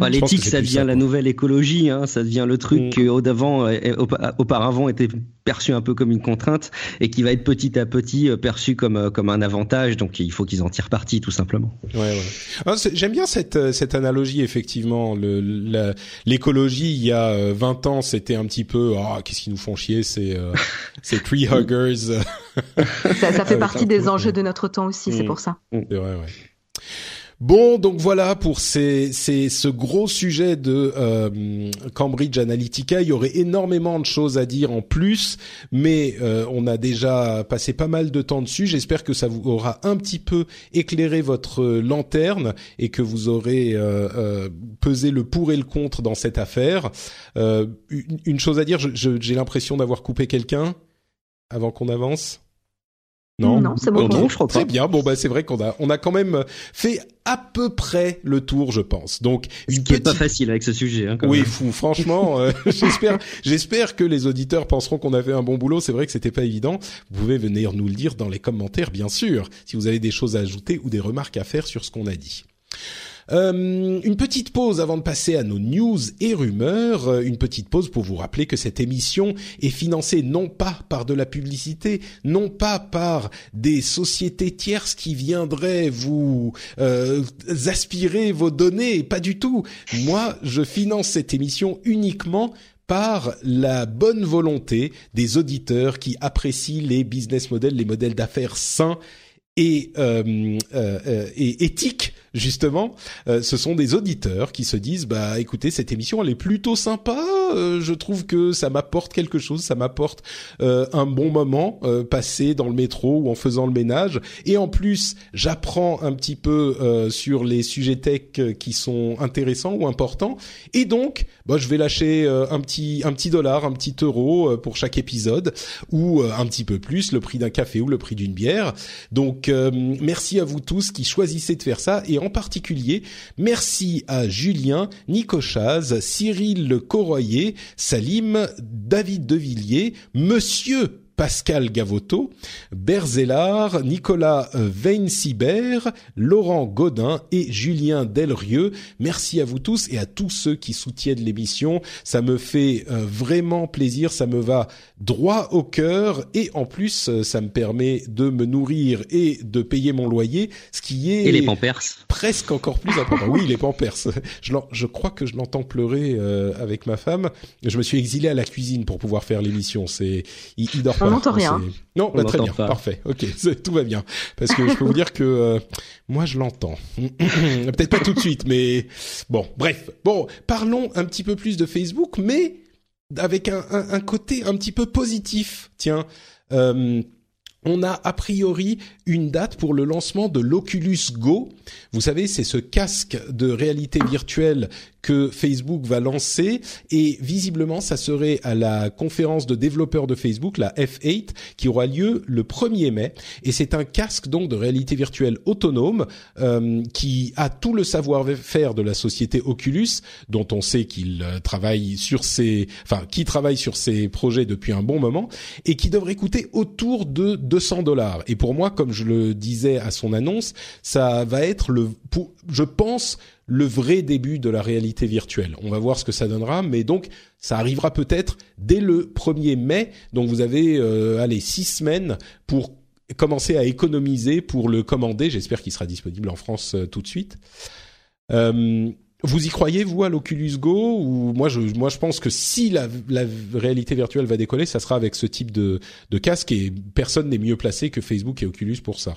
L'éthique, ça devient la nouvelle écologie. Hein, ça devient le truc mm. qui, auparavant, était perçu un peu comme une contrainte et qui va être petit à petit euh, perçu comme euh, comme un avantage. Donc, il faut qu'ils en tirent parti, tout simplement. Ouais, ouais. Ah, j'aime bien cette euh, cette analogie. Effectivement, l'écologie il y a 20 ans, c'était un petit peu ah qu'est-ce qui nous font chier, c'est c'est tree huggers. ça, ça fait partie des enjeux de notre temps aussi. C'est mm. pour ça. C'est vrai, ouais. Bon, donc voilà pour ces, ces, ce gros sujet de euh, Cambridge Analytica. Il y aurait énormément de choses à dire en plus, mais euh, on a déjà passé pas mal de temps dessus. J'espère que ça vous aura un petit peu éclairé votre lanterne et que vous aurez euh, pesé le pour et le contre dans cette affaire. Une, chose à dire, j'ai l'impression d'avoir coupé quelqu'un avant qu'on avance. Non, non c'est bon. je crois Très bien. Bon bah c'est vrai qu'on a on a quand même fait à peu près le tour, je pense. Donc une ce qui pas facile avec ce sujet. Hein, oui, fou. Franchement, euh, j'espère j'espère que les auditeurs penseront qu'on a fait un bon boulot. C'est vrai que c'était pas évident. Vous pouvez venir nous le dire dans les commentaires, bien sûr, si vous avez des choses à ajouter ou des remarques à faire sur ce qu'on a dit. Euh, une petite pause avant de passer à nos news et rumeurs. Euh, une petite pause pour vous rappeler que cette émission est financée non pas par de la publicité, non pas par des sociétés tierces qui viendraient vous euh, aspirer vos données, pas du tout. Moi, je finance cette émission uniquement par la bonne volonté des auditeurs qui apprécient les business models, les modèles d'affaires sains et, euh, euh, et éthiques justement, euh, ce sont des auditeurs qui se disent bah écoutez cette émission elle est plutôt sympa, euh, je trouve que ça m'apporte quelque chose, ça m'apporte euh, un bon moment passé dans le métro ou en faisant le ménage. Et en plus j'apprends un petit peu sur les sujets tech qui sont intéressants ou importants. Et donc bah je vais lâcher un petit un petit dollar, un petit euro pour chaque épisode ou un petit peu plus le prix d'un café ou le prix d'une bière. Donc merci à vous tous qui choisissez de faire ça. Et particulier, merci à Julien, Nico Chaz, Cyril Corroyer, Salim, David Devilliers, Monsieur Pascal Gavoto, Berzellard, Nicolas Weinsibert, Laurent Godin et Julien Delrieux. Merci à vous tous et à tous ceux qui soutiennent l'émission. Ça me fait euh, vraiment plaisir, ça me va droit au cœur et en plus euh, ça me permet de me nourrir et de payer mon loyer, ce qui est et les pampers. presque encore plus important. Oui, les pampers. Je, je crois que je l'entends pleurer euh, avec ma femme. Je me suis exilé à la cuisine pour pouvoir faire l'émission. C'est il, il dort on n'entend rien. Non, bah, très bien, parfait. Ok, tout va bien. Parce que je peux vous dire que euh, moi je l'entends. Peut-être pas tout de suite, mais bon, bref. Bon, parlons un petit peu plus de Facebook, mais avec un, un, côté un petit peu positif. Tiens. Euh, on a a priori une date pour le lancement de l'Oculus Go. Vous savez, c'est ce casque de réalité virtuelle que Facebook va lancer et visiblement ça serait à la conférence de développeurs de Facebook, la F8, qui aura lieu le 1er mai. Et c'est un casque donc de réalité virtuelle autonome euh, qui a tout le savoir-faire de la société Oculus dont on sait qu'il euh, travaille sur ses enfin qui travaille sur ses projets depuis un bon moment et qui devrait coûter autour de 200 dollars. Et pour moi comme je le disais à son annonce, ça va être le je pense le vrai début de la réalité virtuelle. On va voir ce que ça donnera, mais donc ça arrivera peut-être dès le 1er mai. Donc vous avez euh, allez six semaines pour commencer à économiser pour le commander. J'espère qu'il sera disponible en France euh, tout de suite. Euh, vous y croyez vous à l'Oculus Go ou moi je moi je pense que si la, la réalité virtuelle va décoller, ça sera avec ce type de, de casque et personne n'est mieux placé que Facebook et Oculus pour ça.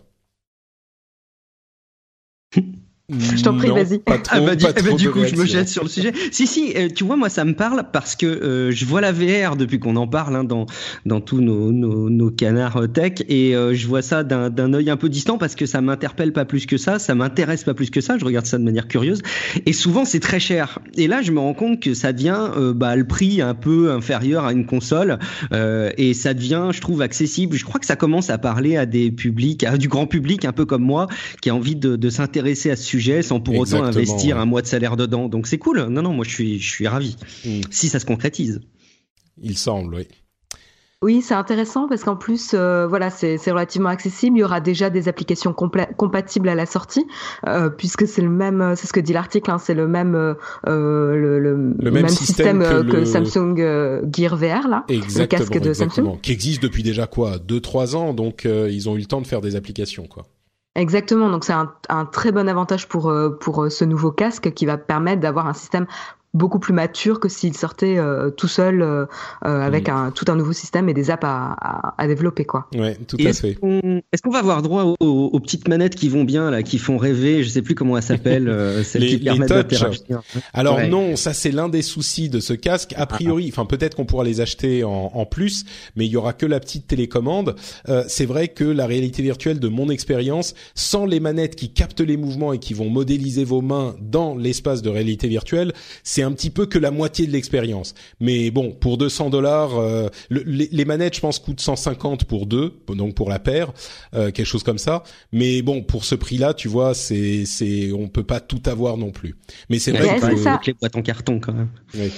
Je t'en prie, vas-y. Ah bah, du coup, je me jette sur le sujet. Si, si, euh, tu vois, moi, ça me parle parce que euh, je vois la VR depuis qu'on en parle hein, dans dans tous nos, nos, nos canards euh, tech et je vois ça d'un d'un œil un peu distant parce que ça m'interpelle pas plus que ça, ça m'intéresse pas plus que ça. Je regarde ça de manière curieuse et souvent c'est très cher. Et là, je me rends compte que ça devient bah, le prix un peu inférieur à une console et ça devient, je trouve, accessible. Je crois que ça commence à parler à des publics, à du grand public un peu comme moi qui a envie de, de s'intéresser à ce sujet sans pour autant investir un mois de salaire dedans. Donc c'est cool. Non, non, moi je suis, je suis ravi. Mm. Si ça se concrétise. Il semble, oui. Oui, c'est intéressant parce qu'en plus, euh, voilà, c'est relativement accessible. Il y aura déjà des applications compatibles à la sortie, euh, puisque c'est le même, c'est ce que dit l'article, hein, c'est le même, euh, le, le, même, système, que, Samsung Gear VR là, le casque de Samsung, qui existe depuis déjà quoi, deux trois ans, donc ils ont eu le temps de faire des applications quoi. Exactement, donc c'est un, très bon avantage pour pour ce nouveau casque qui va permettre d'avoir un système beaucoup plus mature que s'il sortait euh, tout seul euh, euh, avec mm. un tout un nouveau système et des apps à, à, à développer quoi. Ouais, tout à fait. Est-ce qu'on va avoir droit aux, petites manettes qui vont bien là, qui font rêver Je sais plus comment elles s'appellent, celles les, qui permettent d'interagir. Alors non, ça c'est l'un des soucis de ce casque. A priori, enfin peut-être qu'on pourra les acheter en, en, plus, mais il y aura que la petite télécommande. c'est vrai que la réalité virtuelle de mon expérience, sans les manettes qui captent les mouvements et qui vont modéliser vos mains dans l'espace de réalité virtuelle, c'est un petit peu que la moitié de l'expérience. Mais bon, pour 200 dollars, euh, les, manettes, je pense, coûtent 150 pour deux, donc pour la paire, euh, quelque chose comme ça. Mais bon, pour ce prix-là, tu vois, c'est, c'est, on peut pas tout avoir non plus. Mais c'est vrai que ça... clé boîte en carton quand même.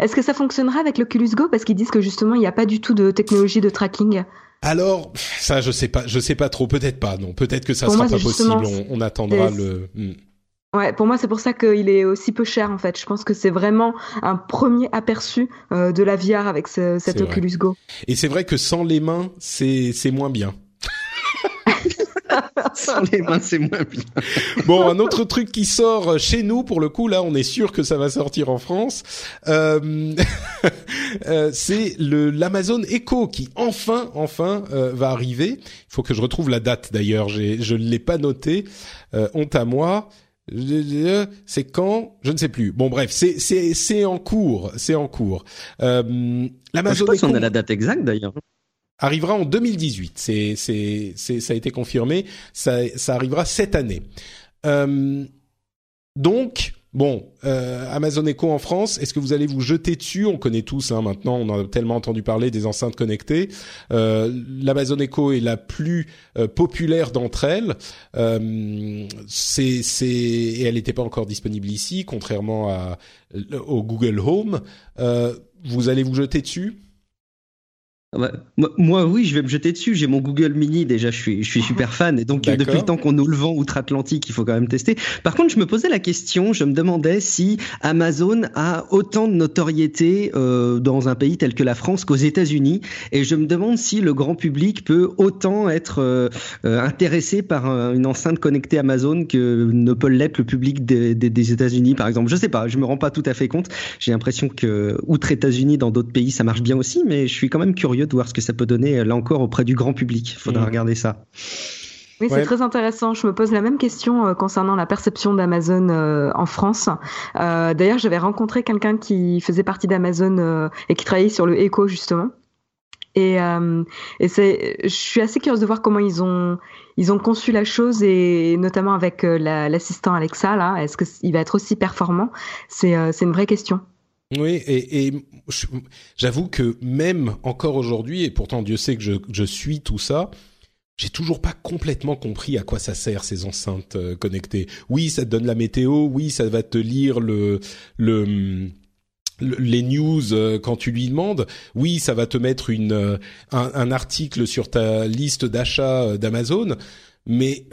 Est-ce que ça fonctionnera avec l'Oculus Go? Parce qu'ils disent que justement il n'y a pas du tout de technologie de tracking. Alors, ça, je sais pas, je sais pas trop. Peut-être pas, non. Peut-être que ça sera pas possible. On, attendra le. Ouais, pour moi, c'est pour ça qu'il est aussi peu cher en fait. Je pense que c'est vraiment un premier aperçu euh, de la VR avec ce, cet Oculus Go. Et c'est vrai que sans les mains, c'est c'est moins bien. sans les mains, c'est moins bien. bon, un autre truc qui sort chez nous, pour le coup, là, on est sûr que ça va sortir en France. Euh, euh, c'est le l'Amazon Echo qui enfin, enfin euh, va arriver. Il faut que je retrouve la date d'ailleurs. Je ne l'ai pas noté. honte à moi. C'est quand Je ne sais plus. Bon, bref, c'est c'est c'est en cours, c'est en cours. Euh, L'Amazon. Je sais pas si on a la date exacte d'ailleurs. Arrivera en 2018. C'est c'est c'est ça a été confirmé. Ça ça arrivera cette année. Euh, donc Bon, euh, Amazon Echo en France, est-ce que vous allez vous jeter dessus? On connaît tous hein, maintenant, on a tellement entendu parler des enceintes connectées. Euh, L'Amazon Echo est la plus euh, populaire d'entre elles. Euh, c'est, c'est, et elle n'était pas encore disponible ici, contrairement à, au Google Home. Vous allez vous jeter dessus? Ah bah, moi, oui, je vais me jeter dessus. J'ai mon Google Mini déjà, je suis, je suis super fan. Et donc, depuis le temps qu'on nous le vend outre-Atlantique, il faut quand même tester. Par contre, je me posais la question, je me demandais si Amazon a autant de notoriété euh, dans un pays tel que la France qu'aux États-Unis. Et je me demande si le grand public peut autant être euh, euh, intéressé par une enceinte connectée Amazon que ne peut l'être le public des, des, des États-Unis, par exemple. Je sais pas, je me rends pas tout à fait compte. J'ai l'impression que outre États-Unis, dans d'autres pays, ça marche bien aussi, mais je suis quand même curieux de voir ce que ça peut donner là encore auprès du grand public. Il faudra mm. regarder ça. Oui, c'est très intéressant. Je me pose la même question euh, concernant la perception d'Amazon euh, en France. Euh, D'ailleurs, j'avais rencontré quelqu'un qui faisait partie d'Amazon euh, et qui travaillait sur le Echo justement. Et, et c'est, je suis assez curieuse de voir comment ils ont ils ont conçu la chose et notamment avec l'assistant Alexa là. Est-ce que il va être aussi performant? C'est c'est une vraie question. Oui, et, j'avoue que même encore aujourd'hui, et pourtant Dieu sait que je, suis tout ça, j'ai toujours pas complètement compris à quoi ça sert ces enceintes euh, connectées. Oui, ça te donne la météo, oui, ça va te lire le le, les news euh, quand tu lui demandes. Oui, ça va te mettre une euh, un article sur ta liste d'achat d'Amazon mais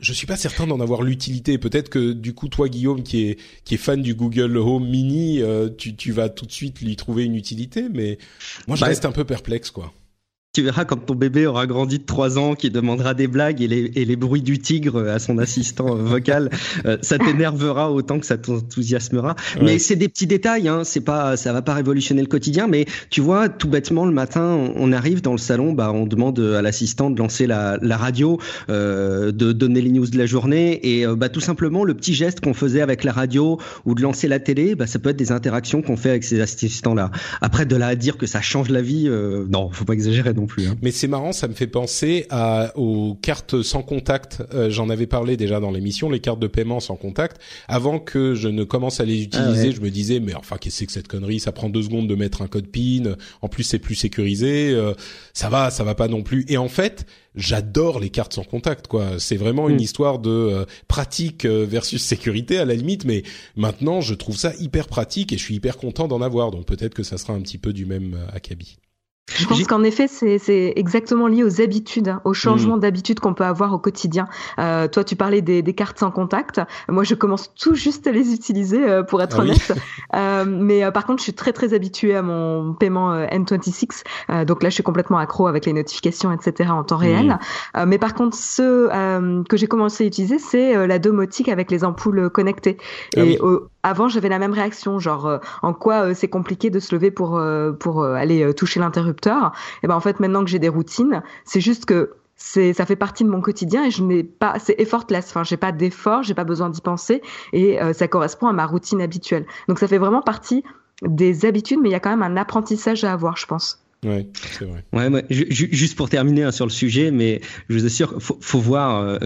je suis pas certain d'en avoir l'utilité. Peut-être que du coup, toi, Guillaume, qui est qui est fan du Google Home Mini, euh, tu tu vas tout de suite lui trouver une utilité. Mais moi, je bah, reste un peu perplexe, quoi tu verras quand ton bébé aura grandi de 3 ans, qui demandera des blagues et les, et les bruits du tigre à son assistant vocal, euh, ça t'énervera autant que ça t'enthousiasmera. Mais c'est des petits détails, hein, c'est pas, ça va pas révolutionner le quotidien, mais tu vois, tout bêtement, le matin, on arrive dans le salon, bah, on demande à l'assistant de lancer la, la radio, euh, de donner les news de la journée, et euh, bah, tout simplement, le petit geste qu'on faisait avec la radio ou de lancer la télé, bah, ça peut être des interactions qu'on fait avec ces assistants-là. Après, de là à dire que ça change la vie, euh, non, faut pas exagérer non plus. Hein. Mais c'est marrant, ça me fait penser à, aux cartes sans contact. Euh, j'en avais parlé déjà dans l'émission, les cartes de paiement sans contact. Avant que je ne commence à les ah utiliser, je me disais, mais enfin, qu'est-ce que c'est que cette connerie? Ça prend deux secondes de mettre un code PIN. En plus, c'est plus sécurisé. Euh, ça va, ça va pas non plus. Et en fait, j'adore les cartes sans contact quoi c'est vraiment une mm. histoire de euh, pratique versus sécurité à la limite mais maintenant je trouve ça hyper pratique et je suis hyper content d'en avoir donc peut-être que ça sera un petit peu du même acabit Je pense qu'en effet, c'est exactement lié aux habitudes, hein, au changement mmh. d'habitude qu'on peut avoir au quotidien. Euh, toi, tu parlais des, des, cartes sans contact. Moi, je commence tout juste à les utiliser, euh, pour être ah honnête. euh, mais euh, par contre, je suis très très habituée à mon paiement euh, N26. donc là, je suis complètement accro avec les notifications, etc. en temps réel. Mmh. mais par contre, ce que j'ai commencé à utiliser, c'est la domotique avec les ampoules connectées. Ah Et avant, j'avais la même réaction, genre en quoi c'est compliqué de se lever pour pour aller toucher l'interrupteur et ben en fait maintenant que j'ai des routines, c'est juste que c'est ça fait partie de mon quotidien et je n'ai pas c'est effortless. Enfin j'ai pas d'effort j'ai pas besoin d'y penser et euh, ça correspond à ma routine habituelle. Donc ça fait vraiment partie des habitudes mais il y a quand même un apprentissage à avoir je pense Ouais, c'est vrai. Ouais, juste pour terminer hein, sur le sujet, mais je vous assure, faut, faut voir euh,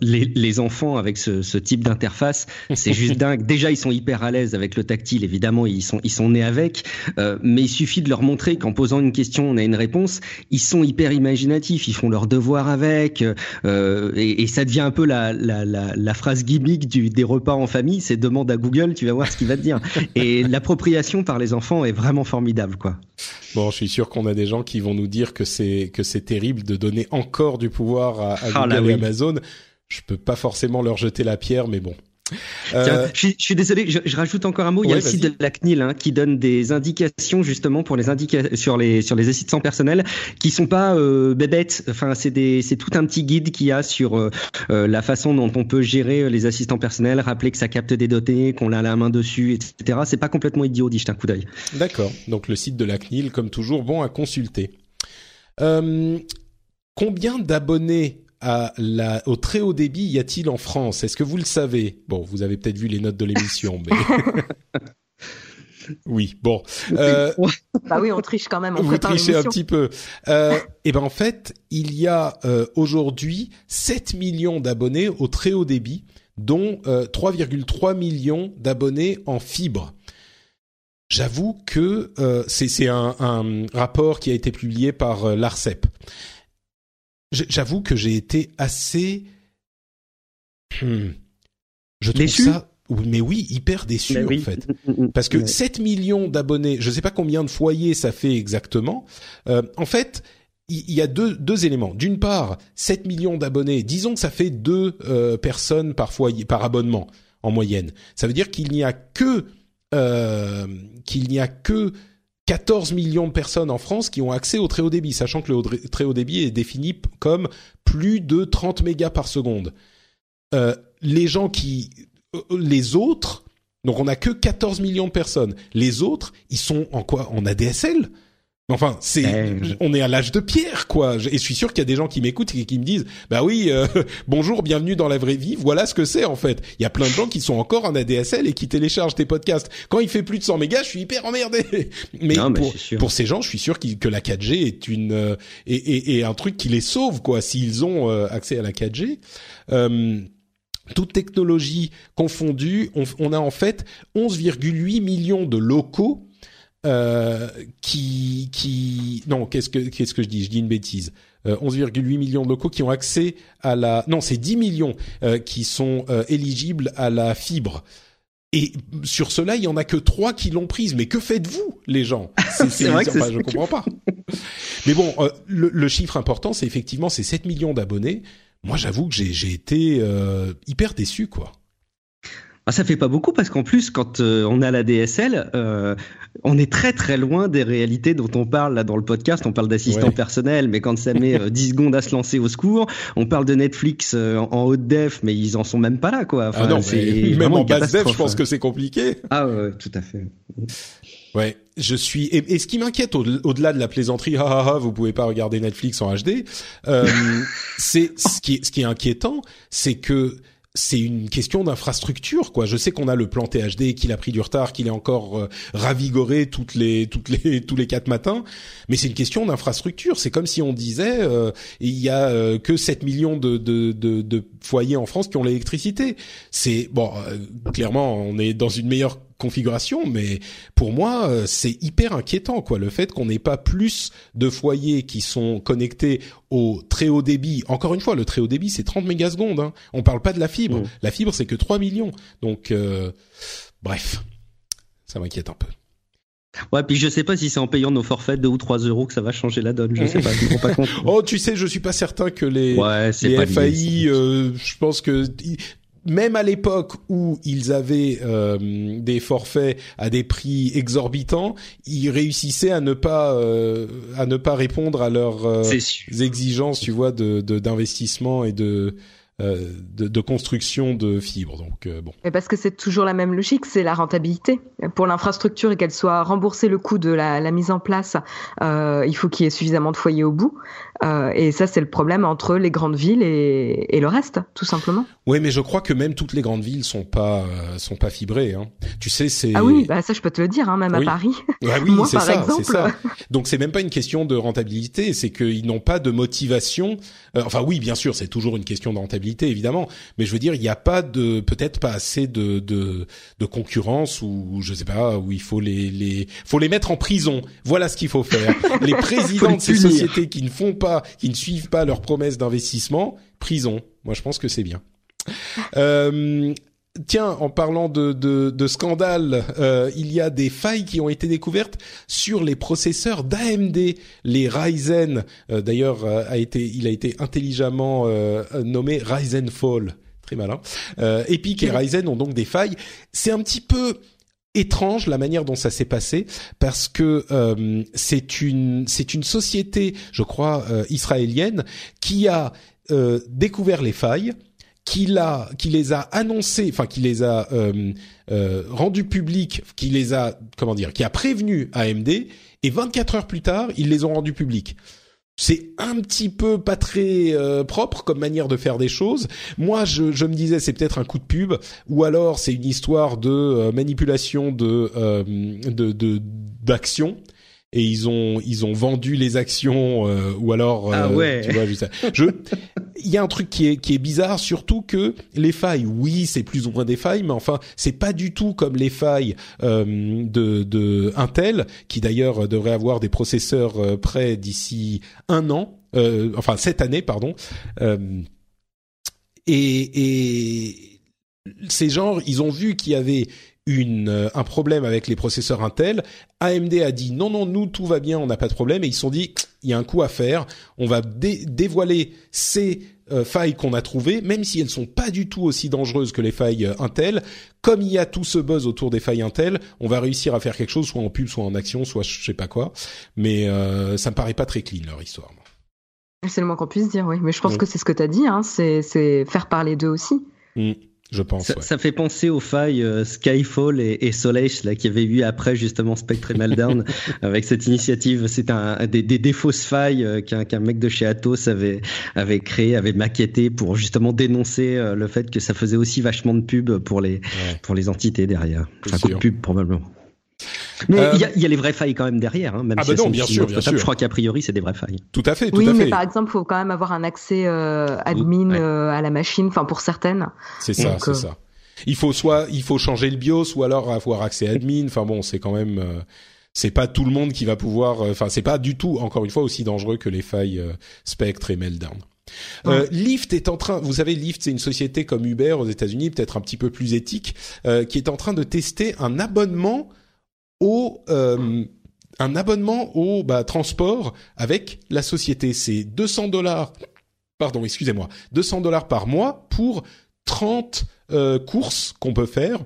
les, les, enfants avec ce, ce type d'interface. C'est juste dingue. Déjà, ils sont hyper à l'aise avec le tactile. Évidemment, ils sont ils sont nés avec, euh, mais il suffit de leur montrer qu'en posant une question, on a une réponse. Ils sont hyper imaginatifs. Ils font leurs devoirs avec, euh, et, et, ça devient un peu la la, la, la phrase gimmick du, des repas en famille. C'est demande à Google, tu vas voir ce qu'il va te dire. Et l'appropriation par les enfants est vraiment formidable, quoi. Bon, je suis sûr qu'on a des gens qui vont nous dire que c'est que c'est terrible de donner encore du pouvoir à, à ah Google et Amazon. Je peux pas forcément leur jeter la pierre, mais bon. Euh, je, suis, désolé, je, rajoute encore un mot. Il y a le site de la CNIL hein, qui donne des indications justement pour les sur les sur les assistants personnels qui sont pas euh, bébêtes. Enfin, c'est des c'est tout un petit guide qu'il y a sur euh, euh, la façon dont on peut gérer les assistants personnels, rappeler que ça capte des données, qu'on a la main dessus, etc. C'est pas complètement idiot d'y jeter un coup d'œil. D'accord. Donc le site de la CNIL, comme toujours, bon à consulter. combien d'abonnés la, au très haut débit y a-t-il en France? Est-ce que vous le savez? Bon, vous avez peut-être vu les notes de l'émission, mais... oui, bon. Euh, bah oui, on triche quand même. On vous trichez un petit peu. Euh, et eh ben en fait, il y a euh, aujourd'hui 7 millions d'abonnés au très haut débit, dont 3,3 euh, millions d'abonnés en fibre. J'avoue que c'est un, un, rapport qui a été publié par l'Arcep. J'avoue que j'ai été assez. Hmm, je trouve ça. Mais oui, hyper déçu en fait. Parce que 7 millions d'abonnés, je ne sais pas combien de foyers ça fait exactement. Euh, en fait, il y, a deux, deux éléments. D'une part, 7 millions d'abonnés, disons que ça fait deux euh, personnes par foyer, par abonnement en moyenne. Ça veut dire qu'il n'y a que euh, qu'il n'y a que 14 millions de personnes en France qui ont accès au très haut débit, sachant que le très haut débit est défini comme plus de 30 mégas par seconde. Euh, les gens qui, euh, les autres, donc on n'a que 14 millions de personnes. Les autres, ils sont en quoi? En ADSL Enfin, c'est, ben, on est à l'âge de pierre, quoi. Et je suis sûr qu'il y a des gens qui m'écoutent et qui me disent, bah oui, euh, bonjour, bienvenue dans la vraie vie. Voilà ce que c'est en fait. Il y a plein de gens qui sont encore en ADSL et qui téléchargent tes podcasts. Quand il fait plus de 100 mégas, je suis hyper emmerdé. Mais, pour, pour, ces gens, je suis sûr que la 4G est une euh, et, un truc qui les sauve, quoi, s'ils ont euh, accès à la 4G. Euh, toute technologie confondue, on, on a en fait 11,8 millions de locaux euh, qui qui non qu'est-ce que qu'est-ce que je dis? Je dis une bêtise. Euh, 11,8 millions de locaux qui ont accès à la non c'est 10 millions euh, qui sont euh, éligibles à la fibre. Et sur cela il y en a que trois qui l'ont prise. Mais que faites-vous les gens? C'est vrai que enfin, je comprends pas. Mais bon le, le, chiffre important c'est effectivement ces 7 millions d'abonnés. Moi j'avoue que j'ai été hyper déçu quoi ah, ça fait pas beaucoup parce qu'en plus, quand euh, on a la DSL, euh, on est très très loin des réalités dont on parle là dans le podcast. On parle d'assistant personnel, mais quand ça met 10 euh, secondes à se lancer au secours, on parle de Netflix en, haute def, mais ils en sont même pas là, quoi. Enfin, ah non, même en basse def, je pense que c'est compliqué. Ah ouais, tout à fait. Ouais, je suis. Et, ce qui m'inquiète au-delà de la plaisanterie, ha, vous pouvez pas regarder Netflix en HD. c'est ce qui, ce qui est inquiétant, c'est que c'est une question d'infrastructure quoi. Je sais qu'on a le plan THD qu'il a pris du retard, qu'il est encore euh, ravigoré toutes les toutes les tous les quatre matins, mais c'est une question d'infrastructure. C'est comme si on disait euh, il y a euh, que 7 millions de, de, de, de foyers en France qui ont l'électricité. C'est bon clairement on est dans une meilleure configuration, mais pour moi, euh, c'est hyper inquiétant, quoi, le fait qu'on n'ait pas plus de foyers qui sont connectés au très haut débit. Encore une fois, le très haut débit, c'est 30 mégasecondes. Hein. On parle pas de la fibre. Mmh. La fibre, c'est que 3 millions. Donc, euh, bref, ça m'inquiète un peu. Ouais, puis je sais pas si c'est en payant nos forfaits 2 ou 3 euros que ça va changer la donne. Je sais pas, je pas compte. oh, tu sais, je suis pas certain que les, les FAI, euh, je pense que même à l'époque où ils avaient euh, des forfaits à des prix exorbitants, ils réussissaient à ne pas euh, à ne pas répondre à leurs euh, exigences, tu vois, de d'investissement et de euh, de, de, construction de fibres. Donc euh, bon. Et parce que c'est toujours la même logique, c'est la rentabilité. Pour l'infrastructure et qu'elle soit remboursée le coût de la, la mise en place, euh, il faut qu'il y ait suffisamment de foyers au bout. Euh, et ça, c'est le problème entre les grandes villes et, et, le reste, tout simplement. Oui, mais je crois que même toutes les grandes villes sont pas euh, sont pas fibrées. Hein. Tu sais, c'est ah oui, bah ça je peux te le dire, hein, même à Paris. Ah oui, c'est ça, c'est ça. Donc c'est même pas une question de rentabilité, c'est qu'ils n'ont pas de motivation. Euh, enfin oui, bien sûr, c'est toujours une question de rentabilité évidemment, mais je veux dire, il n'y a pas de peut-être pas assez de, de de concurrence ou je sais pas où il faut les les faut les mettre en prison. Voilà ce qu'il faut faire. les présidents de ces sociétés qui ne font pas qui ne suivent pas leurs promesses d'investissement, prison. Moi, je pense que c'est bien. Euh, tiens, en parlant de, de, de scandale, euh, il y a des failles qui ont été découvertes sur les processeurs d'AMD, les Ryzen. Euh, d'ailleurs, a été, il a été intelligemment nommé Ryzen Fall. Très malin. Epic et Ryzen ont donc des failles. C'est un petit peu étrange la manière dont ça s'est passé parce que euh, c'est une c'est une société, je crois euh, israélienne, qui a euh, découvert les failles, qui l'a qui les a annoncées, enfin qui les a rendues publiques, qui les a comment dire, qui a prévenu AMD et 24 heures plus tard, ils les ont rendues publiques c'est un petit peu pas très euh, propre comme manière de faire des choses. Moi, je, me disais c'est peut-être un coup de pub, ou alors c'est une histoire de euh, manipulation de euh, de d'action et ils ont ils ont vendu les actions euh, ou alors ah ouais. tu vois juste je il y a un truc qui est qui est bizarre surtout que les failles oui c'est plus ou moins des failles mais enfin c'est pas du tout comme les failles euh, de de Intel qui d'ailleurs devrait avoir des processeurs euh, prêts d'ici un an enfin cette année pardon et, et ces gens, ils ont vu qu'il y avait une, euh, un problème avec les processeurs Intel. AMD a dit non, non, nous, tout va bien, on n'a pas de problème. Et ils se sont dit, il y a un coup à faire. On va dévoiler ces euh, failles qu'on a trouvées, même si elles sont pas du tout aussi dangereuses que les failles euh, Intel. Comme il y a tout ce buzz autour des failles Intel, on va réussir à faire quelque chose, soit en pub, soit en action, soit je sais pas quoi. Mais ça me paraît pas très clean leur histoire. C'est le moins qu'on puisse dire, oui. Mais je pense que c'est ce que tu as dit, hein. c'est faire parler d'eux aussi. Mmh je pense. Ça, fait penser aux failles euh, Skyfall et, et Soleil là qui avait eu après justement Spectre et Meltdown avec cette initiative. C'est un des, des, des, fausses failles euh, qu'un mec de chez Atos avait avait créé, avait maquetté pour justement dénoncer euh, le fait que ça faisait aussi vachement de pub pour les pour les entités derrière. Enfin, coup de pub probablement. Mais euh, il y, a, y, a, les vraies failles quand même derrière, hein, même ah si bah non, bien sûr, bien sûr. Je crois qu'a priori c'est des vraies failles. Tout à fait, tout oui, à fait. mais par exemple, il faut quand même avoir un accès euh, admin euh, à la machine, enfin pour certaines. C'est ça, c'est ça. Il faut soit, il faut changer le BIOS ou alors avoir accès admin. Enfin bon, c'est quand même, c'est pas tout le monde qui va pouvoir. Enfin, c'est pas du tout, encore une fois, aussi dangereux que les failles Spectre et Meltdown. Euh, Lyft est en train, vous savez, Lyft c'est une société comme Uber aux États-Unis, peut-être un petit peu plus éthique, qui est en train de tester un abonnement euh, un abonnement au bah, transport avec la société. C'est 200 dollars, pardon, excusez-moi, 200 dollars par mois pour 30 euh, courses qu'on peut faire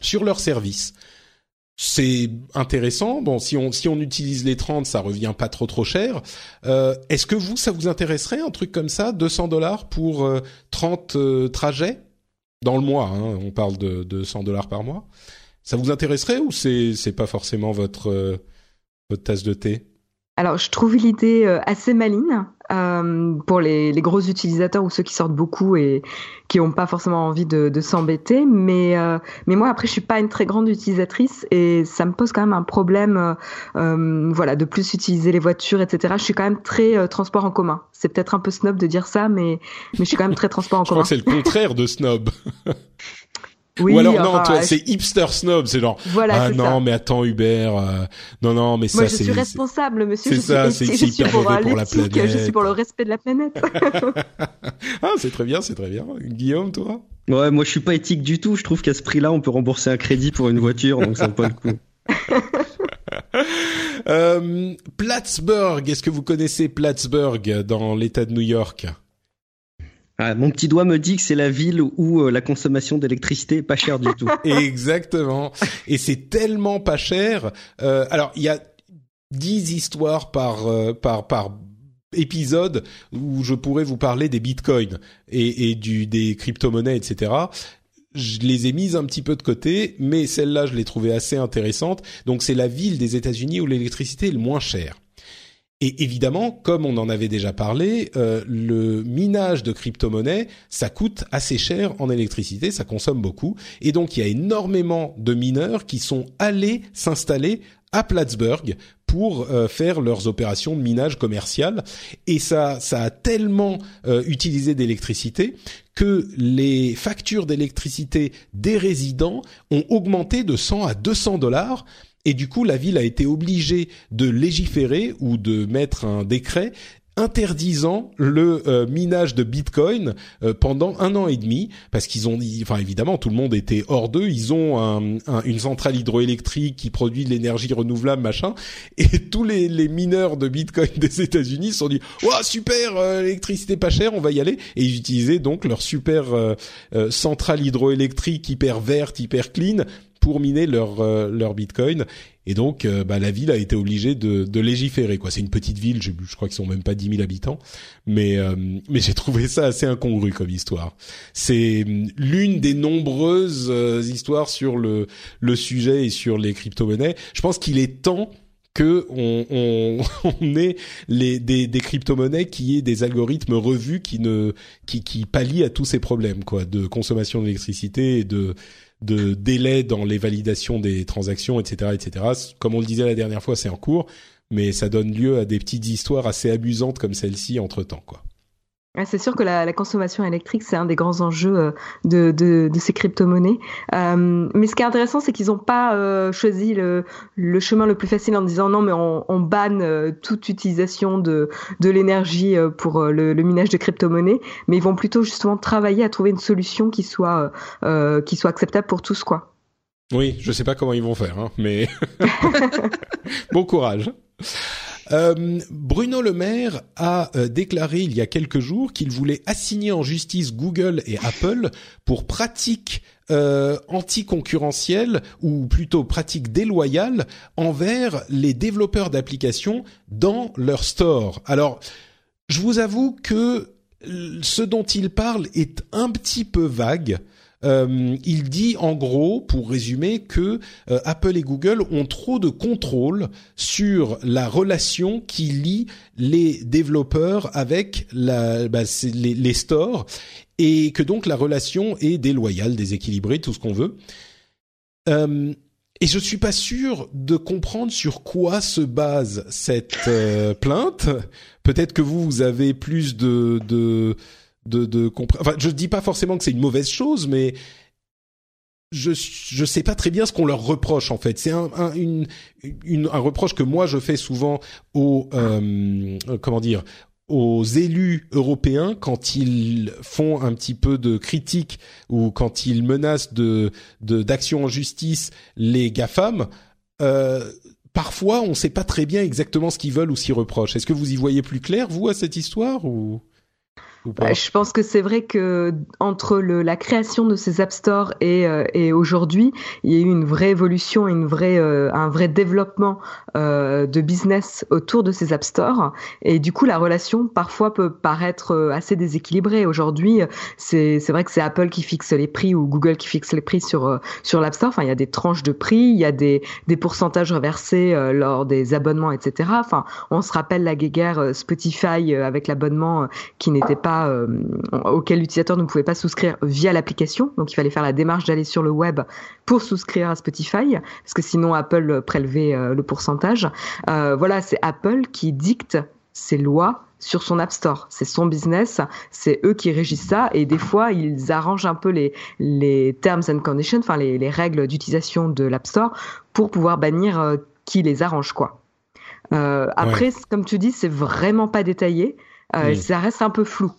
sur leur service. C'est intéressant. Bon, si on si on utilise les 30, ça revient pas trop trop cher. Euh, Est-ce que vous, ça vous intéresserait un truc comme ça, 200 dollars pour 30 euh, trajets? Dans le mois hein, On parle de, de 100 dollars par mois. Ça vous intéresserait ou c'est c'est pas forcément votre euh, votre tasse de thé? Alors, je trouve l'idée euh, assez maligne euh, pour les, les, gros utilisateurs ou ceux qui sortent beaucoup et qui n'ont pas forcément envie de, de s'embêter. Mais euh, mais moi, après, je suis pas une très grande utilisatrice et ça me pose quand même un problème. Euh, voilà, de plus utiliser les voitures, etc. Je suis quand même très transport en commun. C'est peut-être un peu snob de dire ça, mais mais je suis quand même très transport en commun. Je crois que c'est le contraire de snob. Oui, Ou alors non, toi, c'est hipster snob, c'est genre voilà, ah non, ça. mais attends Hubert, euh, non non, mais Moi, ça c'est je suis responsable, monsieur. C'est ça, c'est hyper pour, mauvais pour la planète. Je suis pour le respect de la planète. ah, c'est très bien, c'est très bien. Guillaume, toi? Ouais, moi je suis pas éthique du tout. Je trouve qu'à ce prix-là, on peut rembourser un crédit pour une voiture, donc ça vaut pas le coup. euh, Plattsburgh, est-ce que vous connaissez Plattsburgh dans l'État de New York? Ah, mon petit doigt me dit que c'est la ville où euh, la consommation d'électricité est pas chère du tout. Exactement. Et c'est tellement pas cher. Euh, alors, il y a dix histoires par euh, par par épisode où je pourrais vous parler des bitcoins et, et du des crypto-monnaies, etc je les ai mises un petit peu de côté, mais celle-là, je l'ai trouvée assez intéressante. Donc, c'est la ville des États-Unis où l'électricité est le moins chère. Et évidemment, comme on en avait déjà parlé, euh, le minage de crypto-monnaies, ça coûte assez cher en électricité, ça consomme beaucoup. Et donc, il y a énormément de mineurs qui sont allés s'installer à Plattsburgh pour euh, faire leurs opérations de minage commercial et ça ça a tellement euh, utilisé d'électricité que les factures d'électricité des résidents ont augmenté de 100 à 200 dollars et du coup, la ville a été obligée de légiférer ou de mettre un décret interdisant le euh, minage de Bitcoin euh, pendant un an et demi parce qu'ils ont enfin évidemment tout le monde était hors d'eux. Ils ont une centrale hydroélectrique qui produit de l'énergie renouvelable machin. Et tous les, mineurs de Bitcoin des États-Unis se sont dit waouh super euh, l'électricité pas chère on va y aller et ils utilisaient donc leur super centrale hydroélectrique hyper verte hyper clean pour miner leur leur Bitcoin et donc, euh, bah, la ville a été obligée de, de légiférer. Quoi, c'est une petite ville, je, je crois qu'ils sont même pas 10 000 habitants, mais euh, mais j'ai trouvé ça assez incongru comme histoire. C'est hum, l'une des nombreuses euh, histoires sur le le sujet et sur les crypto-monnaies. Je pense qu'il est temps que on, on, on ait les, des, des crypto-monnaies qui aient des algorithmes revus qui ne qui, qui pallient à tous ces problèmes quoi de consommation d'électricité et de de délai dans les validations des transactions, etc., etc. Comme on le disait la dernière fois, c'est en cours, mais ça donne lieu à des petites histoires assez amusantes comme celle-ci entre temps, quoi. C'est sûr que la, consommation électrique, c'est un des grands enjeux euh, de, de, de ces crypto-monnaies. Euh, mais ce qui est intéressant, c'est qu'ils n'ont pas euh, choisi le, le, chemin le plus facile en disant non, mais on, on banne toute utilisation de, de l'énergie pour le, le, minage de crypto-monnaies, mais ils vont plutôt justement travailler à trouver une solution qui soit, qui soit acceptable pour tous, quoi. Oui, je sais pas comment ils vont faire, hein, mais bon courage. Euh, Bruno Le Maire a euh, déclaré il y a quelques jours qu'il voulait assigner en justice Google et Apple pour pratiques euh, anticoncurrentielles ou plutôt pratiques déloyales envers les développeurs d'applications dans leur store. Alors, je vous avoue que ce dont il parle est un petit peu vague. Euh, il dit en gros, pour résumer, que euh, Apple et Google ont trop de contrôle sur la relation qui lie les développeurs avec bah, les, stores et que donc la relation est déloyale, déséquilibrée, tout ce qu'on veut. Euh, et je suis pas sûr de comprendre sur quoi se base cette plainte. Peut-être que vous, vous avez plus de, de de, de enfin je dis pas forcément que c'est une mauvaise chose mais je je sais pas très bien ce qu'on leur reproche en fait. C'est un un, une, un reproche que moi je fais souvent aux euh, comment dire aux élus européens quand ils font un petit peu de critique ou quand ils menacent de d'action en justice les gafam euh, parfois on ne sait pas très bien exactement ce qu'ils veulent ou s'y reprochent. Est-ce que vous y voyez plus clair vous à cette histoire bah, je pense que c'est vrai que entre le, la création de ces App Store et, euh, et aujourd'hui, il y a eu une vraie évolution, une vraie, euh, un vrai développement euh, de business autour de ces App Store. Et du coup, la relation parfois peut paraître euh, assez déséquilibrée. Aujourd'hui, c'est vrai que c'est Apple qui fixe les prix ou Google qui fixe les prix sur sur l'App Store. Enfin, il y a des tranches de prix, il y a des, des pourcentages reversés lors des abonnements, etc. Enfin, on se rappelle la guéguerre Spotify avec l'abonnement qui n'était pas euh, auquel l'utilisateur ne pouvait pas souscrire via l'application. Donc il fallait faire la démarche d'aller sur le web pour souscrire à Spotify, parce que sinon Apple prélevait euh, le pourcentage. Euh, voilà, c'est Apple qui dicte ses lois sur son App Store. C'est son business, c'est eux qui régissent ça et des fois ils arrangent un peu les, les terms and conditions, enfin les, les règles d'utilisation de l'App Store pour pouvoir bannir qui les arrange quoi. Euh, après, comme tu dis, c'est vraiment pas détaillé, euh, ça reste un peu flou.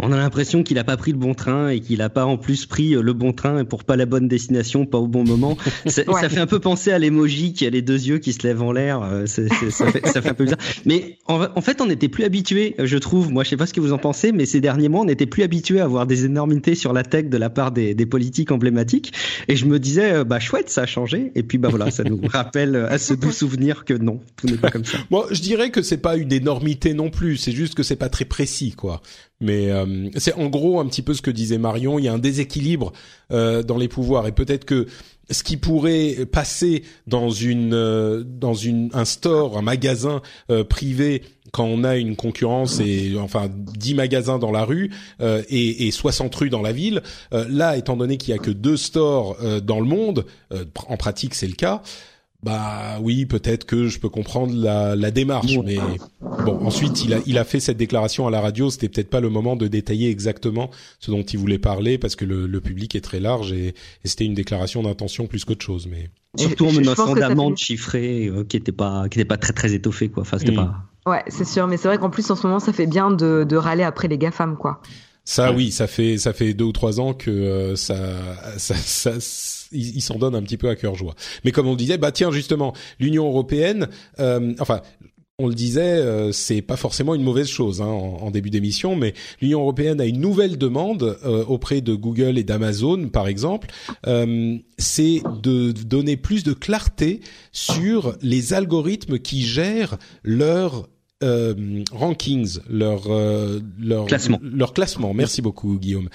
On a l'impression qu'il n'a pas pris le bon train et qu'il n'a pas en plus pris euh, le bon train pour pas la bonne destination, pas au bon moment. Ça, fait un peu penser à l'emoji qui a les deux yeux qui se lèvent en l'air. Euh, ça, fait, un peu bizarre. Mais en, fait, on n'était plus habitué, je trouve. Moi, je sais pas ce que vous en pensez, mais ces derniers mois, on n'était plus habitué à avoir des énormités sur la tech de la part des, politiques emblématiques. Et je me disais, euh, bah chouette, ça a changé. Et puis bah voilà, ça nous rappelle à ce doux souvenir que non, tout n'est pas comme ça. Moi, je dirais que c'est pas une énormité non plus. C'est juste que c'est pas très précis, quoi. Mais euh, c'est en gros un petit peu ce que disait Marion. Il y a un déséquilibre euh, dans les pouvoirs et peut-être que ce qui pourrait passer dans une euh, dans une un store, un magasin privé quand on a une concurrence et enfin 10 magasins dans la rue et, et 60 rues dans la ville, là étant donné qu'il y a que deux stores dans le monde, en pratique c'est le cas. Bah oui, peut-être que je peux comprendre la, la démarche, mais bon. Ensuite, il a il a fait cette déclaration à la radio. C'était peut-être pas le moment de détailler exactement ce dont il voulait parler parce que le, le public est très large et, et c'était une déclaration d'intention plus qu'autre chose. Mais surtout en menaçant d'amende chiffrée euh, qui était pas qui était pas très très étoffée quoi. Enfin, c'était pas. Ouais, c'est sûr, mais c'est vrai qu'en plus en ce moment, ça fait bien de, de râler après les gafam quoi. Ça, oui, ça fait ça fait deux ou trois ans que euh, ça, ça, ça, il, s'en donne un petit peu à cœur joie. Mais comme on le disait, bah tiens justement, l'Union européenne, euh, enfin. On le disait, euh, c'est pas forcément une mauvaise chose hein, en, début d'émission, mais l'Union européenne a une nouvelle demande auprès de Google et d'Amazon, par exemple, c'est de donner plus de clarté sur les algorithmes qui gèrent leur euh, rankings, leur euh, leur classement. Leur classement. Merci beaucoup, Guillaume.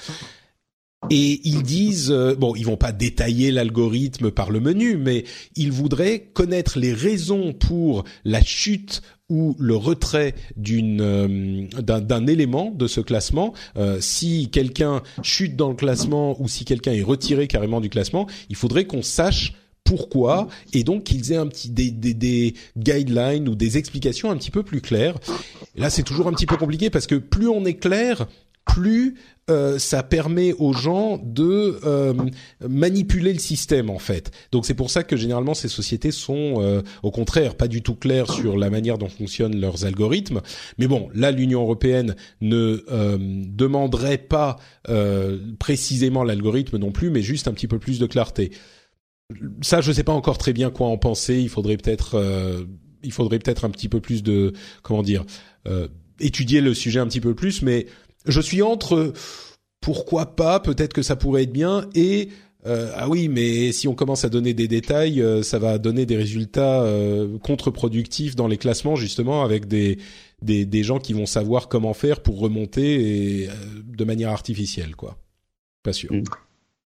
Et ils disent, euh, bon, ils vont pas détailler l'algorithme par le menu, mais ils voudraient connaître les raisons pour la chute ou le retrait d'une d'un élément de ce classement. si quelqu'un chute dans le classement ou si quelqu'un est retiré carrément du classement, il faudrait qu'on sache pourquoi et donc qu'ils aient un petit des, des, des, guidelines ou des explications un petit peu plus claires. là, c'est toujours un petit peu compliqué parce que plus on est clair, plus euh, ça permet aux gens de euh, manipuler le système en fait. Donc c'est pour ça que généralement ces sociétés sont euh, au contraire pas du tout claires sur la manière dont fonctionnent leurs algorithmes. Mais bon, là l'Union européenne ne demanderait pas précisément l'algorithme non plus, mais juste un petit peu plus de clarté ça, je ne sais pas encore très bien quoi en penser. Il faudrait peut-être, euh, il faudrait peut-être un petit peu plus de, comment dire, euh, étudier le sujet un petit peu plus. Mais je suis entre pourquoi pas, peut-être que ça pourrait être bien et euh, ah oui, mais si on commence à donner des détails, ça va donner des résultats contre-productifs dans les classements justement avec des, des, des gens qui vont savoir comment faire pour remonter et, de manière artificielle, quoi. Pas sûr. Mm.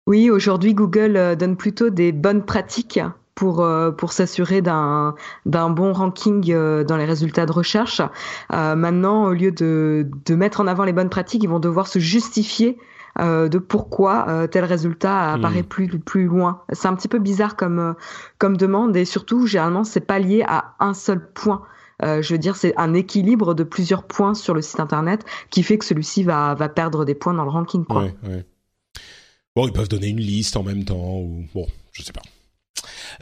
Oui, aujourd'hui, Google euh, donne plutôt des bonnes pratiques pour euh, pour s'assurer d'un d'un bon ranking euh, dans les résultats de recherche. maintenant, au lieu de de mettre en avant les bonnes pratiques, ils vont devoir se justifier de pourquoi tel résultat apparaît hmm. plus plus loin. C'est un petit peu bizarre comme comme demande et surtout généralement c'est pas lié à un seul point. je veux dire, c'est un équilibre de plusieurs points sur le site internet qui fait que celui-ci va va perdre des points dans le ranking. Quoi. Bon, ils peuvent donner une liste en même temps, ou bon, je sais pas.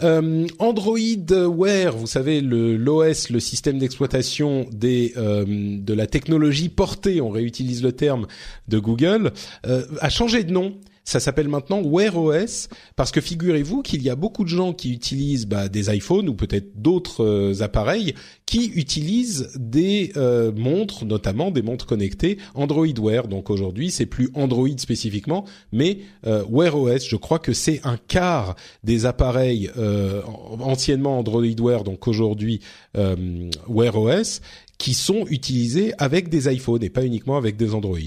Euh, Android Wear, vous savez le l'OS, le système d'exploitation des euh, de la technologie portée, on réutilise le terme de Google, euh, a changé de nom ça s'appelle maintenant Wear OS parce que figurez-vous qu'il y a beaucoup de gens qui utilisent bah, des iPhones ou peut-être d'autres euh, appareils qui utilisent des euh, montres, notamment des montres connectées Android Wear. Donc aujourd'hui, c'est plus Android spécifiquement, mais euh, Wear OS. Je crois que c'est un quart des appareils euh, anciennement Android Wear, donc aujourd'hui Wear OS, qui sont utilisés avec des iPhones et pas uniquement avec des Android.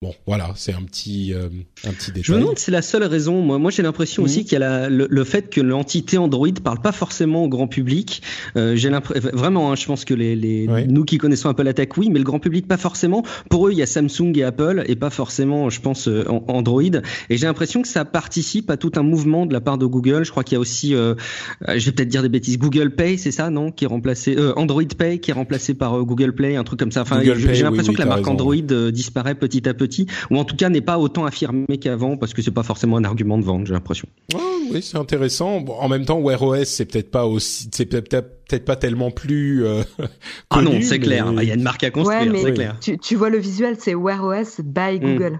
Bon, voilà, c'est un petit euh, un petit détail. Je me demande si c'est la seule raison. Moi, moi j'ai l'impression aussi mhm. qu'il y a le, le, fait que l'entité Android parle pas forcément au grand public. Euh, j'ai l'impression vraiment, hein, je pense que les, les nous qui connaissons un peu la tech, oui, mais le grand public pas forcément. Pour eux, il y a Samsung et Apple et pas forcément, je pense, euh, Android. Et j'ai l'impression que ça participe à tout un mouvement de la part de Google. Je crois qu'il y a aussi, euh, je vais peut-être dire des bêtises, Google Pay, c'est ça, non, qui est remplacé, Android Pay qui est remplacé par Google Play, un truc comme ça. Enfin, j'ai l'impression que la marque Android disparaît petit à petit ou en tout cas n'est pas autant affirmé qu'avant, parce que c'est pas forcément un argument de vente, j'ai l'impression. oui, c'est intéressant. Bon, en même temps, Wear OS, c'est peut-être pas aussi, c'est peut-être peut-être pas tellement plus. Euh, ah non, c'est clair. Il y a une marque à construire, c'est clair. Tu, tu vois le visuel, c'est Wear OS by mm.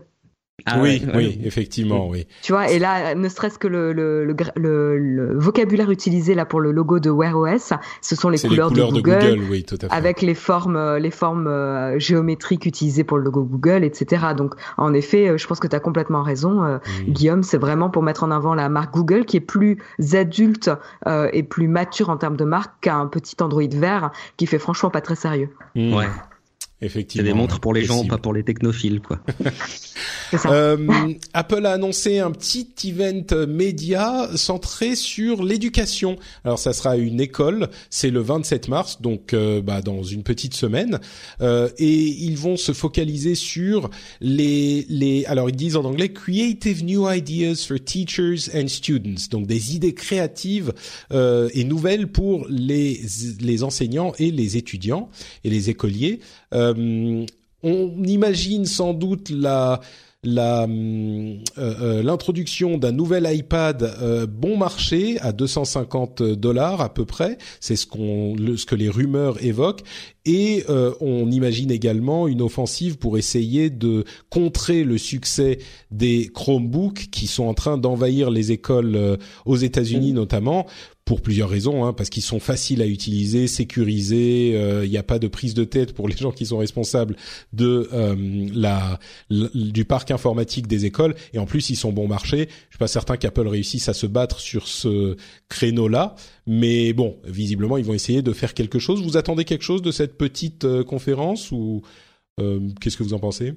Ah oui, oui, effectivement, oui. Tu vois, et là, ne serait-ce que le, le, le, vocabulaire utilisé là pour le logo de Wear OS, ce sont les couleurs, de, Google, oui, tout à fait. avec les formes, euh, les formes euh, géométriques utilisées pour le logo Google, etc. Donc, en effet, euh, je pense que tu as complètement raison, mm. Guillaume. C'est vraiment pour mettre en avant la marque Google, qui est plus adulte et plus mature en termes de marque qu'un petit Android vert qui fait franchement pas très sérieux. Mm. Ouais. Effectivement. C'est des montres pour les gens, pas pour les technophiles, quoi. euh, Apple a annoncé un petit event média centré sur l'éducation. Alors ça sera une école, c'est le 27 mars, donc euh, bah, dans une petite semaine, euh, et ils vont se focaliser sur les les. Alors ils disent en anglais creative new ideas for teachers and students, donc des idées créatives euh, et nouvelles pour les les enseignants et les étudiants et les écoliers. Euh, on imagine sans doute la la euh, euh, l'introduction d'un nouvel iPad bon marché à 250 dollars à peu près, c'est ce qu'on ce que les rumeurs évoquent. Et on imagine également une offensive pour essayer de contrer le succès des Chromebooks qui sont en train d'envahir les écoles aux États-Unis mmh. notamment pour plusieurs raisons, hein, parce qu'ils sont faciles à utiliser, sécurisés. Euh, il n'y a pas de prise de tête pour les gens qui sont responsables de euh, la, du parc informatique des écoles. Et en plus, ils sont bon marché. Je suis pas certain qu'Apple réussisse à se battre sur ce créneau-là, mais bon, visiblement, ils vont essayer de faire quelque chose. Vous attendez quelque chose de cette petite euh, conférence ou qu'est-ce que vous en pensez?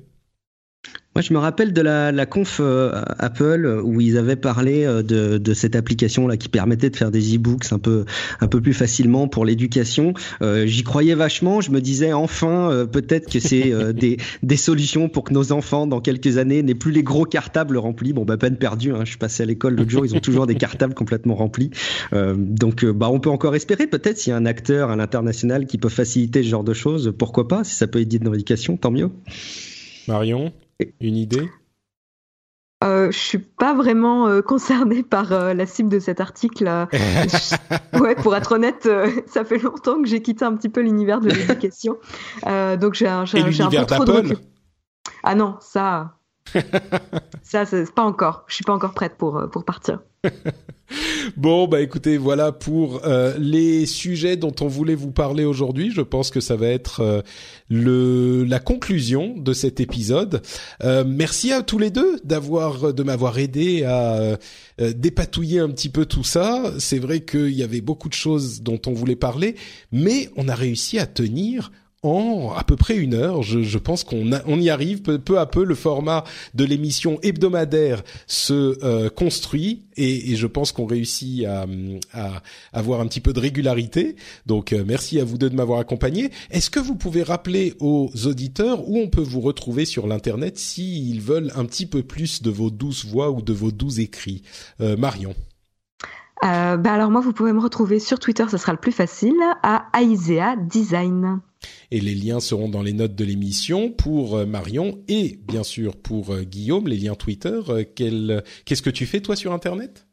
Moi, je me rappelle de la, la conf euh, Apple où ils avaient parlé euh, de, de, cette application là qui permettait de faire des e-books un peu un peu plus facilement pour l'éducation. Euh, J'y croyais vachement. Je me disais enfin euh, peut-être que c'est des, des solutions pour que nos enfants dans quelques années n'aient plus les gros cartables remplis. Bon, bah peine perdue. Hein. Je suis passé à l'école l'autre jour, ils ont toujours des cartables complètement remplis. donc, bah on peut encore espérer peut-être s'il y a un acteur à l'international qui peut faciliter ce genre de choses. Pourquoi pas Si ça peut aider dans l'éducation, tant mieux. Marion? Une idée? Euh, je suis pas vraiment euh, concernée par euh, la cible de cet article. ouais, pour être honnête, euh, ça fait longtemps que j'ai quitté un petit peu l'univers de l'éducation, donc j'ai un, j'ai, un peu trop de Ah non, ça, ça, c'est pas encore. Je suis pas encore prête pour pour partir. bon, bah écoutez, voilà pour euh, les sujets dont on voulait vous parler aujourd'hui. Je pense que ça va être euh, le la conclusion de cet épisode. Euh, merci à tous les deux d'avoir de m'avoir aidé à dépatouiller un petit peu tout ça. C'est vrai qu'il y avait beaucoup de choses dont on voulait parler, mais on a réussi à tenir en à peu près une heure. Je, je pense qu'on on y arrive peu, peu, à peu. Le format de l'émission hebdomadaire se euh, construit et, et, je pense qu'on réussit à, à, avoir un petit peu de régularité. Donc euh, merci à vous deux de m'avoir accompagné. Est-ce que vous pouvez rappeler aux auditeurs où on peut vous retrouver sur l'internet s'ils veulent un petit peu plus de vos douces voix ou de vos doux écrits? Euh, Marion. Euh, bah alors moi, vous pouvez me retrouver sur Twitter, ce sera le plus facile, à Aisea Design. Et les liens seront dans les notes de l'émission pour euh, Marion et bien sûr pour euh, Guillaume, les liens Twitter. Qu'est-ce que tu fais toi sur Internet?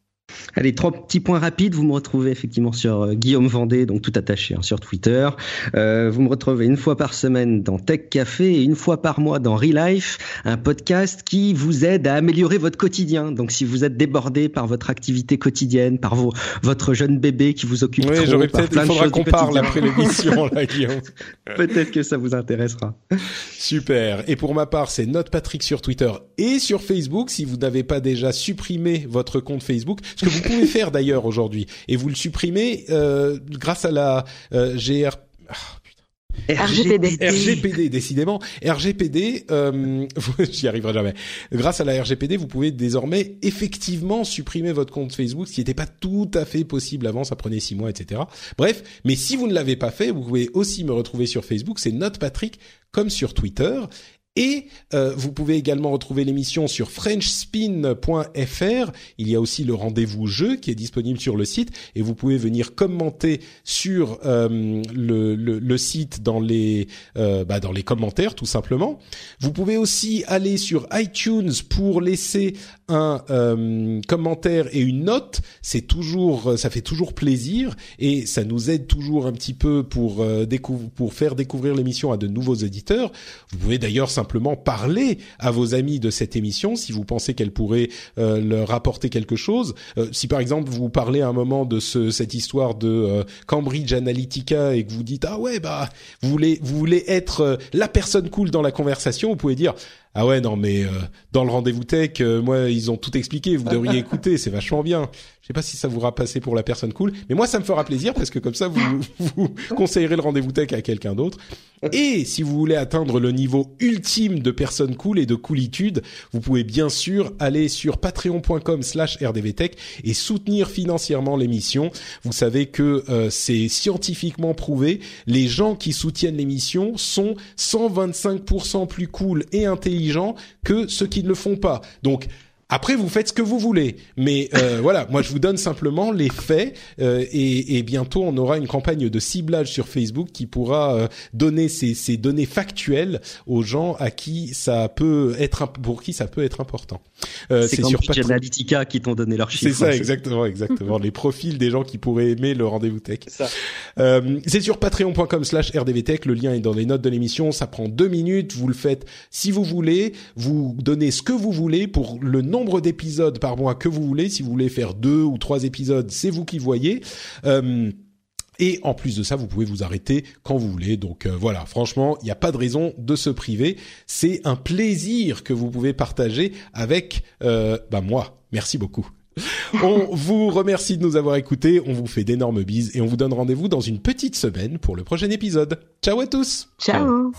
Allez, trois petits points rapides. Vous me retrouvez effectivement sur euh, Guillaume Vendée, donc tout attaché hein, sur Twitter. Euh, vous me retrouvez une fois par semaine dans Tech Café et une fois par mois dans Relife, un podcast qui vous aide à améliorer votre quotidien. Donc si vous êtes débordé par votre activité quotidienne, par vos, votre jeune bébé qui vous occupe oui, par plein de choses qu'on parle après l'émission, là, Guillaume. peut-être que ça vous intéressera. Super. Et pour ma part, c'est Note Patrick sur Twitter et sur Facebook. Si vous n'avez pas déjà supprimé votre compte Facebook, ce que vous pouvez faire d'ailleurs aujourd'hui, et vous le supprimez euh, grâce à la euh, GR. Ah, RGPD. RGPD, décidément. RGPD, euh, j'y arriverai jamais. Grâce à la RGPD, vous pouvez désormais effectivement supprimer votre compte Facebook, ce qui n'était pas tout à fait possible avant, ça prenait six mois, etc. Bref, mais si vous ne l'avez pas fait, vous pouvez aussi me retrouver sur Facebook, c'est Note Patrick, comme sur Twitter. Et euh, vous pouvez également retrouver l'émission sur frenchspin.fr. Il y a aussi le rendez-vous jeu qui est disponible sur le site et vous pouvez venir commenter sur euh, le, le, le, site dans les euh, bah, dans les commentaires tout simplement. Vous pouvez aussi aller sur iTunes pour laisser un euh, commentaire et une note, c'est toujours, ça fait toujours plaisir et ça nous aide toujours un petit peu pour euh, pour faire découvrir l'émission à de nouveaux éditeurs. Vous pouvez d'ailleurs simplement parler à vos amis de cette émission si vous pensez qu'elle pourrait euh, leur apporter quelque chose. si par exemple vous parlez à un moment de ce, cette histoire de Cambridge Analytica et que vous dites ah ouais bah vous voulez vous voulez être la personne cool dans la conversation, vous pouvez dire ah ouais non mais euh, dans le rendez-vous tech, euh, moi ils ont tout expliqué, vous devriez écouter, c'est vachement bien. Je sais pas si ça vous va passer pour la personne cool, mais moi ça me fera plaisir parce que comme ça vous, vous conseillerez le rendez-vous tech à quelqu'un d'autre. Et si vous voulez atteindre le niveau ultime de personne cool et de coolitude, vous pouvez bien sûr aller sur patreon.com/slash rdvtech et soutenir financièrement l'émission. Vous savez que euh, c'est scientifiquement prouvé. Les gens qui soutiennent l'émission sont 125% plus cool et intelligents que ceux qui ne le font pas. Donc après, vous faites ce que vous voulez, mais euh, voilà, moi je vous donne simplement les faits euh, et, et, bientôt on aura une campagne de ciblage sur Facebook qui pourra euh, donner ces, ces, données factuelles aux gens à qui ça peut être pour qui ça peut être important. Euh, c'est sur Patreon Analytica qui t'ont donné leurs chiffres. C'est ça, exactement, exactement. les profils des gens qui pourraient aimer le rendez-vous tech. Euh, c'est sur patreon.com/slash rdvtech. Le lien est dans les notes de l'émission. Ça prend deux minutes. Vous le faites si vous voulez. Vous donnez ce que vous voulez pour le nom nombre d'épisodes par mois que vous voulez. Si vous voulez faire deux ou trois épisodes, c'est vous qui voyez. Euh, et en plus de ça, vous pouvez vous arrêter quand vous voulez. Donc euh, voilà, franchement, il n'y a pas de raison de se priver. C'est un plaisir que vous pouvez partager avec euh, bah moi. Merci beaucoup. On vous remercie de nous avoir écoutés, on vous fait d'énormes bises et on vous donne rendez-vous dans une petite semaine pour le prochain épisode. Ciao à tous Ciao.